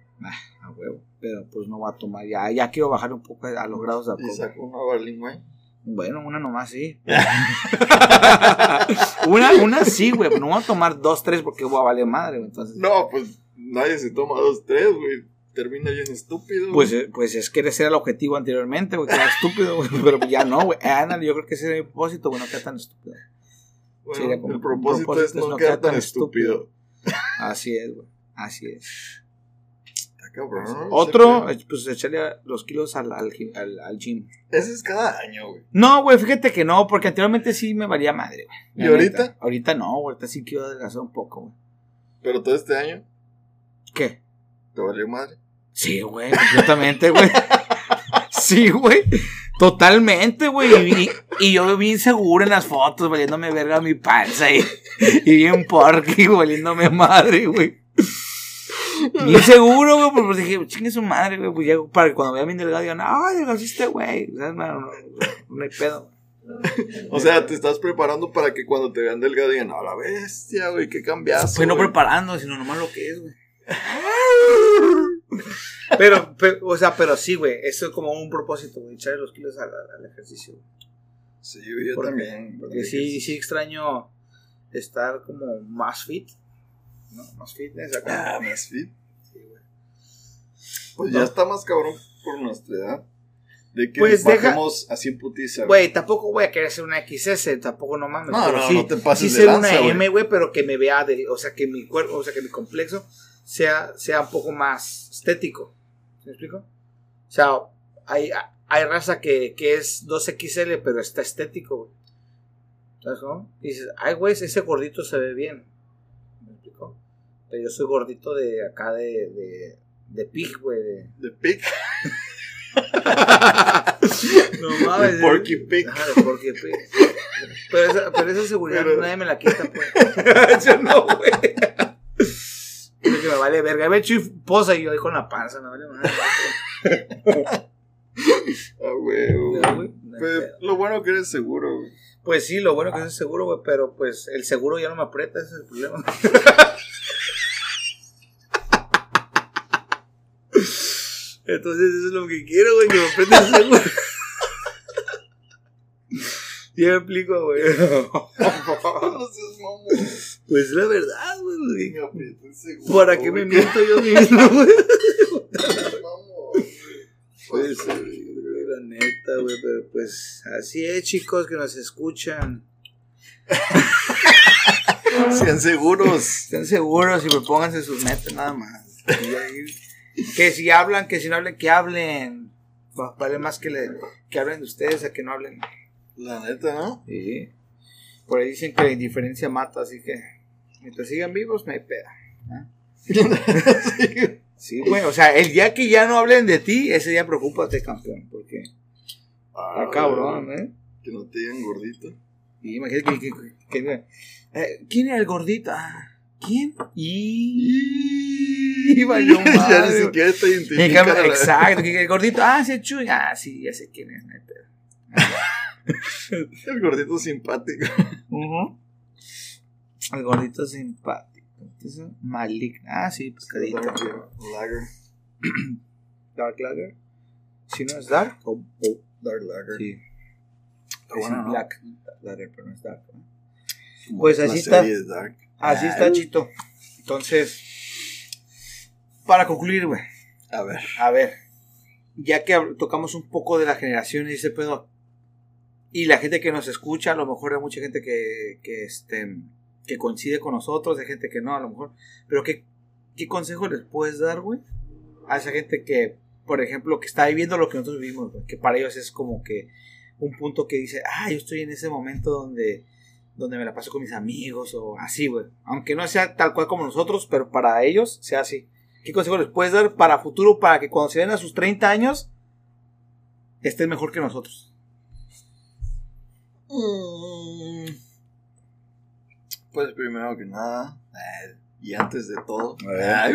a huevo. Pero pues no va a tomar. Ya, ya quiero bajar un poco a los grados de Y alcohol. saco una Berlin, güey. Bueno, una nomás sí. una, una sí, güey. No voy a tomar dos, tres porque voy a valer madre, güey. Entonces, No, pues nadie se toma dos, tres, güey. Termina bien estúpido. pues, eh, pues es que ese era el objetivo anteriormente, güey. Que era estúpido, güey. Pero ya no, güey. Ándale, yo creo que ese era mi propósito, güey. No queda tan estúpido. Bueno, como- el propósito, propósito es no, quedar tan tan estúpido. Así es, güey. Así es. Está cabrón. ¿no? Otro, pues echarle los kilos al, al, gi- al, al gym. Ese es cada año, güey. No, güey, fíjate que no, porque anteriormente sí me valía madre, güey. ¿Y ahorita? neta. Ahorita no, güey, ahorita sí quiero adelgazar un poco, güey. Pero todo este año, ¿Qué? ¿te valió madre? Sí, güey, completamente, güey. Sí, güey. Totalmente, güey. Y, y yo bien seguro en las fotos, valiéndome verga mi panza y, y bien porky, valiéndome madre, güey. Bien seguro, güey, pues dije, chingue su madre, güey. Pues ya para que cuando vea bien delgado digan, ay, delgaciste, güey. O sea, no, no, no hay pedo. O sea, te estás preparando para que cuando te vean delgado digan, a la bestia, güey, qué cambiazo. Pues no güey". preparando, sino nomás lo que es, güey. Pero, pero, o sea, pero sí, güey. Eso es como un propósito, güey. Echarle los kilos al, al ejercicio. güey. Sí, güey, yo Porque- también. Porque sí, sí extraño estar como más fit. ¿No? Más fitness acá. Ah, más fit. Sí, güey. Pues No. ya está más cabrón por nuestra edad. De que Pues deja- bajemos así en putiza. Güey, tampoco voy a querer hacer una XS, tampoco no mames. No, no, sí, no te pases sí de lanza, una. M, güey, pero que me vea, de, o sea, que mi cuerpo, o sea, que mi complejo sea, sea un poco más estético. ¿Me explico? O sea, hay, hay raza que, que es 2XL, pero está estético, güey. ¿Sabes cómo? Y dices, ay, güey, ese gordito se ve bien. Pero yo soy gordito de acá de, de, de pig, güey. de- De pic. No mames. El Porky Pig. Ajá, el Porky Pig. Pero esa, pero esa seguridad Pero- nadie me la quita, pues. Yo no, güey. Que me vale verga. Me hecho posa y yo ahí con la panza, me vale madre. Ah, güey, güey. No, no pedo. lo bueno que eres seguro, güey. Pues sí, lo bueno que es seguro, güey, pero pues el seguro ya no me aprieta, ese es el problema. Entonces eso es lo que quiero, güey, que me apriete el seguro. Ya me explico, güey. No seas mamón. Pues la verdad, güey. ¿Para qué me güey. miento yo mismo, güey? Pues, güey, la neta, güey, pero pues así es, chicos, que nos escuchan. Sean seguros. Estén seguros y me pónganse sus metas nada más. Y ahí- que si hablan, que si no hablen, que hablen. Va- Vale más que, le, que hablen de ustedes a que no hablen. La neta, ¿no? Sí. Por ahí dicen que la indiferencia mata, así que mientras sigan vivos, no hay peda. Sí. Sí, güey, o sea, el día que ya no hablen de ti, ese día preocúpate, campeón, porque Ah, cabrón, ¿eh? Que no te digan gordito. Y imagínate que, que- que- que- eh, ¿Quién era el gordito? Ah, ¿Quién? Y... y valió ya ni siquiera te identificas. exacto, que el gordito, ah, sí, Chuy, ah, sí, ya sé quién es. no hay pedo. El gordito simpático. Ujú. El gordito simpático. Entonces, maligno. Ah, sí, pescadito. Lager. Dark Lager. Si no es Dark, o o- Dark Lager. sí. Está Es bueno, ¿no? Black Lager, pero no es Dark. ¿no? Pues así está. Dark. Así está, Chito. Entonces, para concluir, güey. A ver. A ver, ya que tocamos un poco de la generación y ese pedo, y la gente que nos escucha, a lo mejor hay mucha gente que, que, este, que coincide con nosotros, hay gente que no, a lo mejor, pero ¿qué, qué consejo les puedes dar, güey? A esa gente que, por ejemplo, que está viviendo lo que nosotros vivimos, güey, que para ellos es como que un punto que dice, ah, yo estoy en ese momento donde, donde me la paso con mis amigos o así, güey. Aunque no sea tal cual como nosotros, pero para ellos sea así. ¿Qué consejo les puedes dar para futuro, para que cuando se den a sus 30 años, estén mejor que nosotros? Mm. Pues primero que nada, eh, y antes de todo. Ay,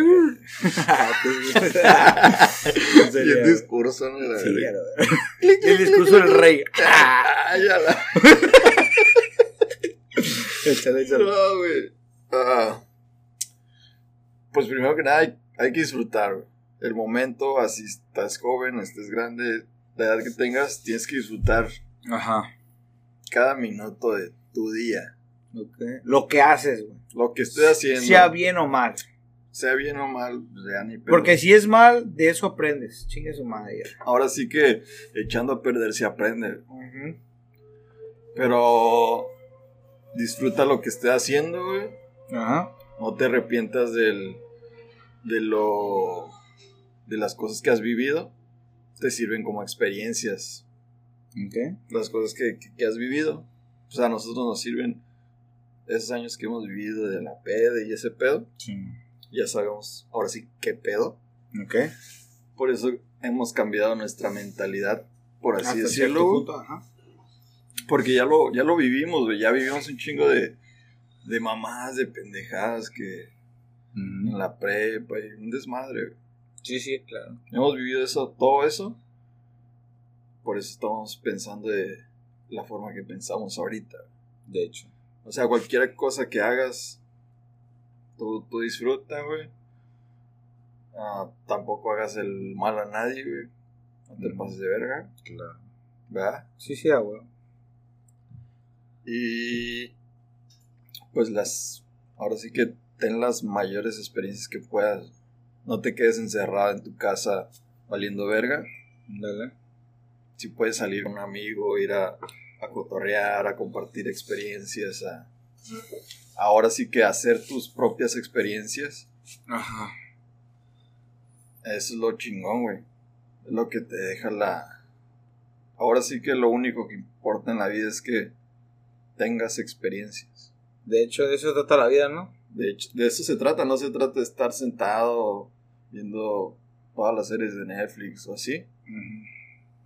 y el discurso, ¿no? La Sí, el discurso del rey. Ah, ya la- Échale, échale. No, güey. Ah, pues primero que nada hay, que disfrutar, güey. El momento, así estás joven, estés grande, la edad que tengas, tienes que disfrutar Ajá. cada minuto de tu día. Ok. Lo que haces, güey. Lo que estés haciendo, Sea bien o mal. sea bien o mal, ya ni. Porque si es mal, de eso aprendes. Chingue su madre. ya. Ahora sí que echando a perder se aprende. Ujú. Pero disfruta lo que estés haciendo, güey. Ajá. No te arrepientas del, de lo de las cosas que has vivido. Te sirven como experiencias. Ok. Las cosas que, que- que has vivido. Pues a nosotros nos sirven esos años que hemos vivido de la peda y ese pedo. Sí. Ya sabemos ahora sí qué pedo. Ok. Por eso hemos cambiado nuestra mentalidad, por así Hasta decirlo. punto, ajá. Porque ya lo, ya lo vivimos. Ya vivimos un chingo de, de mamás, de pendejadas que en la prepa y un desmadre. güey. Sí, sí, claro. Hemos vivido eso, todo eso. Por eso estamos pensando de la forma que pensamos ahorita. De hecho. O sea, cualquier cosa que hagas, tú, tú disfruta, güey. Ah, tampoco hagas el mal a nadie, güey. No te pases de verga, Claro. ¿verdad? Sí, sí, ah, güey. Y pues las, ahora sí que ten las mayores experiencias que puedas. No te quedes encerrado en tu casa valiendo verga. Dale. Si puedes salir con un amigo, ir a, a cotorrear, a compartir experiencias, a ahora sí que hacer tus propias experiencias. Ajá. Eso es lo chingón, güey. Es lo que te deja la... Ahora sí que lo único que importa en la vida es que tengas experiencias. De hecho, de eso trata la vida, ¿no? De hecho, de eso se trata, no se trata de estar sentado viendo todas las series de Netflix o así.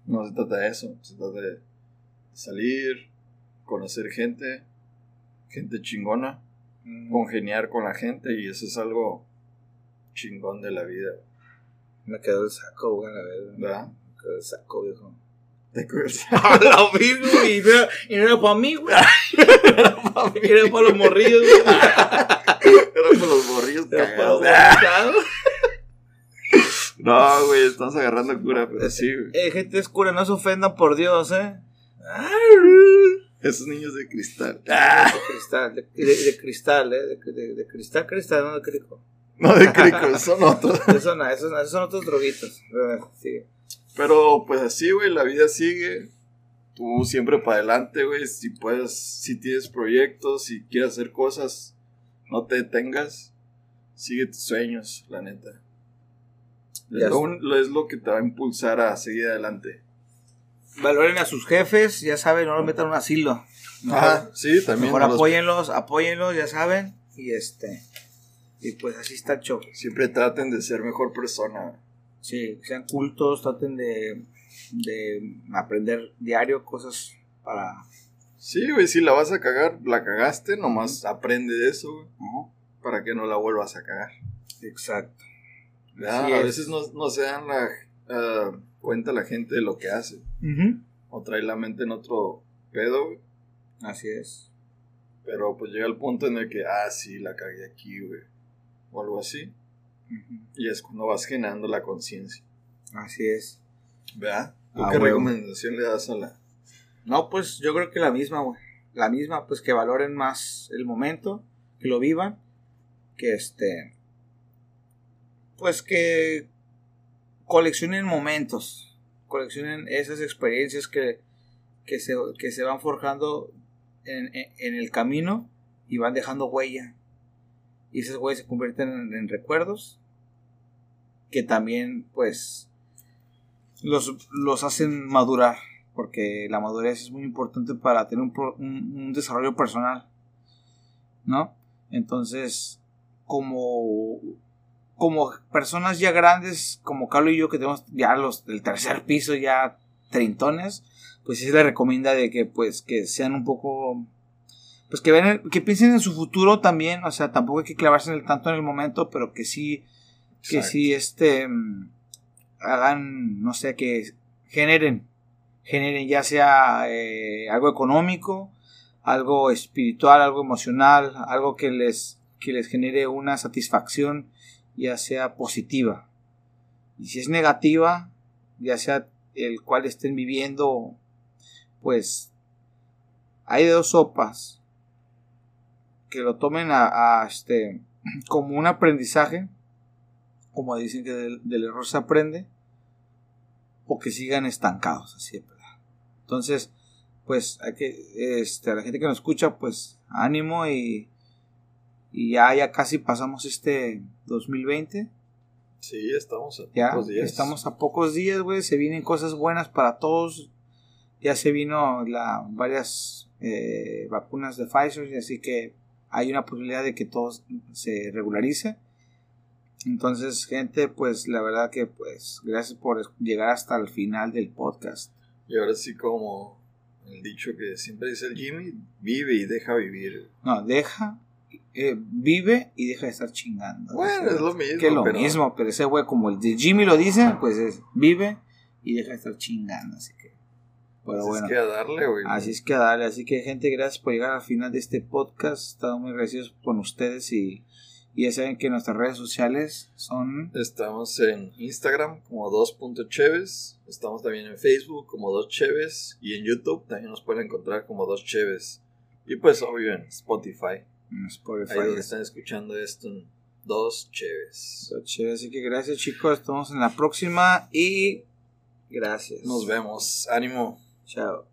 No se trata de eso, se trata de salir, conocer gente, gente chingona, congeniar con la gente y eso es algo chingón de la vida, Me quedó el saco, güey, la vez. ¿verdad? Me quedó el saco, viejo. De acuerdo. A lo mismo, y no, era- y no era para mí, güey. Era para los morrillos, güey. Los borrillos cagados. No, güey, estamos agarrando cura, pero sí, güey. Eh, gente oscura, no se ofendan por Dios, eh. Esos niños de cristal. De cristal, de, de- de cristal, eh. De, cristal, cristal, no de crico. No de crico, son otros. Eso no, esos, esos son otros droguitos. Sí. Pero pues así, güey, la vida sigue. Tú siempre para adelante, güey. Si puedes, si tienes proyectos, si quieres hacer cosas, no te detengas. Sigue tus sueños, la neta. Es lo, un- es lo que te va a impulsar a seguir adelante. Valoren a sus jefes, ya saben, no los metan en un asilo. Mejor, Ajá, sí, también. mejor los- apóyenlos, apóyenlos, ya saben. Y este. Y pues así está el show. siempre traten de ser mejor persona. Sí, sean cultos, traten de, de aprender diario cosas para. Sí, güey, si la vas a cagar, la cagaste, nomás aprende de eso, güey, para que no la vuelvas a cagar. Exacto. Así a es. veces no, no se dan la, ah, cuenta la gente de lo que hace. O trae la mente en otro pedo, güey. Así es. Pero pues llega el punto en el que, ah, sí, la cagué aquí, güey. O algo así. Y es cuando vas generando la conciencia. Así es. ¿Verdad? ¿Tú Ah, qué recomendación le das a la... No, pues yo creo que la misma. La misma, pues que valoren más el momento, que lo vivan, que este. Pues que coleccionen momentos, coleccionen esas experiencias que, que, se, que se van forjando en, en- en el camino y van dejando huella. Y esas huellas se convierten en, en recuerdos que también, pues, los, los hacen madurar porque la madurez es muy importante para tener un, pro- un- un desarrollo personal, ¿no? Entonces, como, como personas ya grandes, como Carlos y yo, que tenemos ya los del tercer piso, ya treintones, pues sí se les recomienda de que, pues, que sean un poco, pues que, ven, que piensen en su futuro también, o sea, tampoco hay que clavarse en el tanto en el momento, pero que sí, que Exacto. sí, este, mm, hagan, no sé, que generen, generen ya sea eh, algo económico, algo espiritual, algo emocional, algo que les, que les genere una satisfacción, ya sea positiva. Y si es negativa, ya sea el cual estén viviendo, pues hay dos sopas. Que lo tomen a, este como un aprendizaje, como dicen que del, del error se aprende, o que sigan estancados, así. Entonces, pues hay que, este, a la gente que nos escucha, pues ánimo y, y ya, ya casi pasamos este 2020. Sí, estamos a Ya pocos días. estamos a pocos días, güey. Se vienen cosas buenas para todos. Ya se vino la, varias eh, vacunas de Pfizer, y así que hay una posibilidad de que todo se regularice. Entonces, gente, pues la verdad que pues gracias por llegar hasta el final del podcast. Y ahora sí como el dicho que siempre dice el Jimmy, vive y deja vivir. No, deja, eh, vive y deja de estar chingando. Bueno, es lo mismo. que es lo pero- mismo, pero ese güey como el de Jimmy lo dice, pues es vive y deja de estar chingando, así que pero Así bueno. es que a darle, güey. Así es que a darle, así que gente, gracias por llegar al final de este podcast. Estamos muy agradecidos con ustedes y, y ya saben que nuestras redes sociales son Estamos en Instagram como 2.cheves. Estamos también en Facebook como 2cheves. Y en YouTube también nos pueden encontrar como 2cheves. Y pues obvio en Spotify. en Spotify. Ahí donde están escuchando esto en 2cheves. Está chévere, Así que gracias chicos, estamos en la próxima y gracias. Nos vemos. Ánimo. Chao.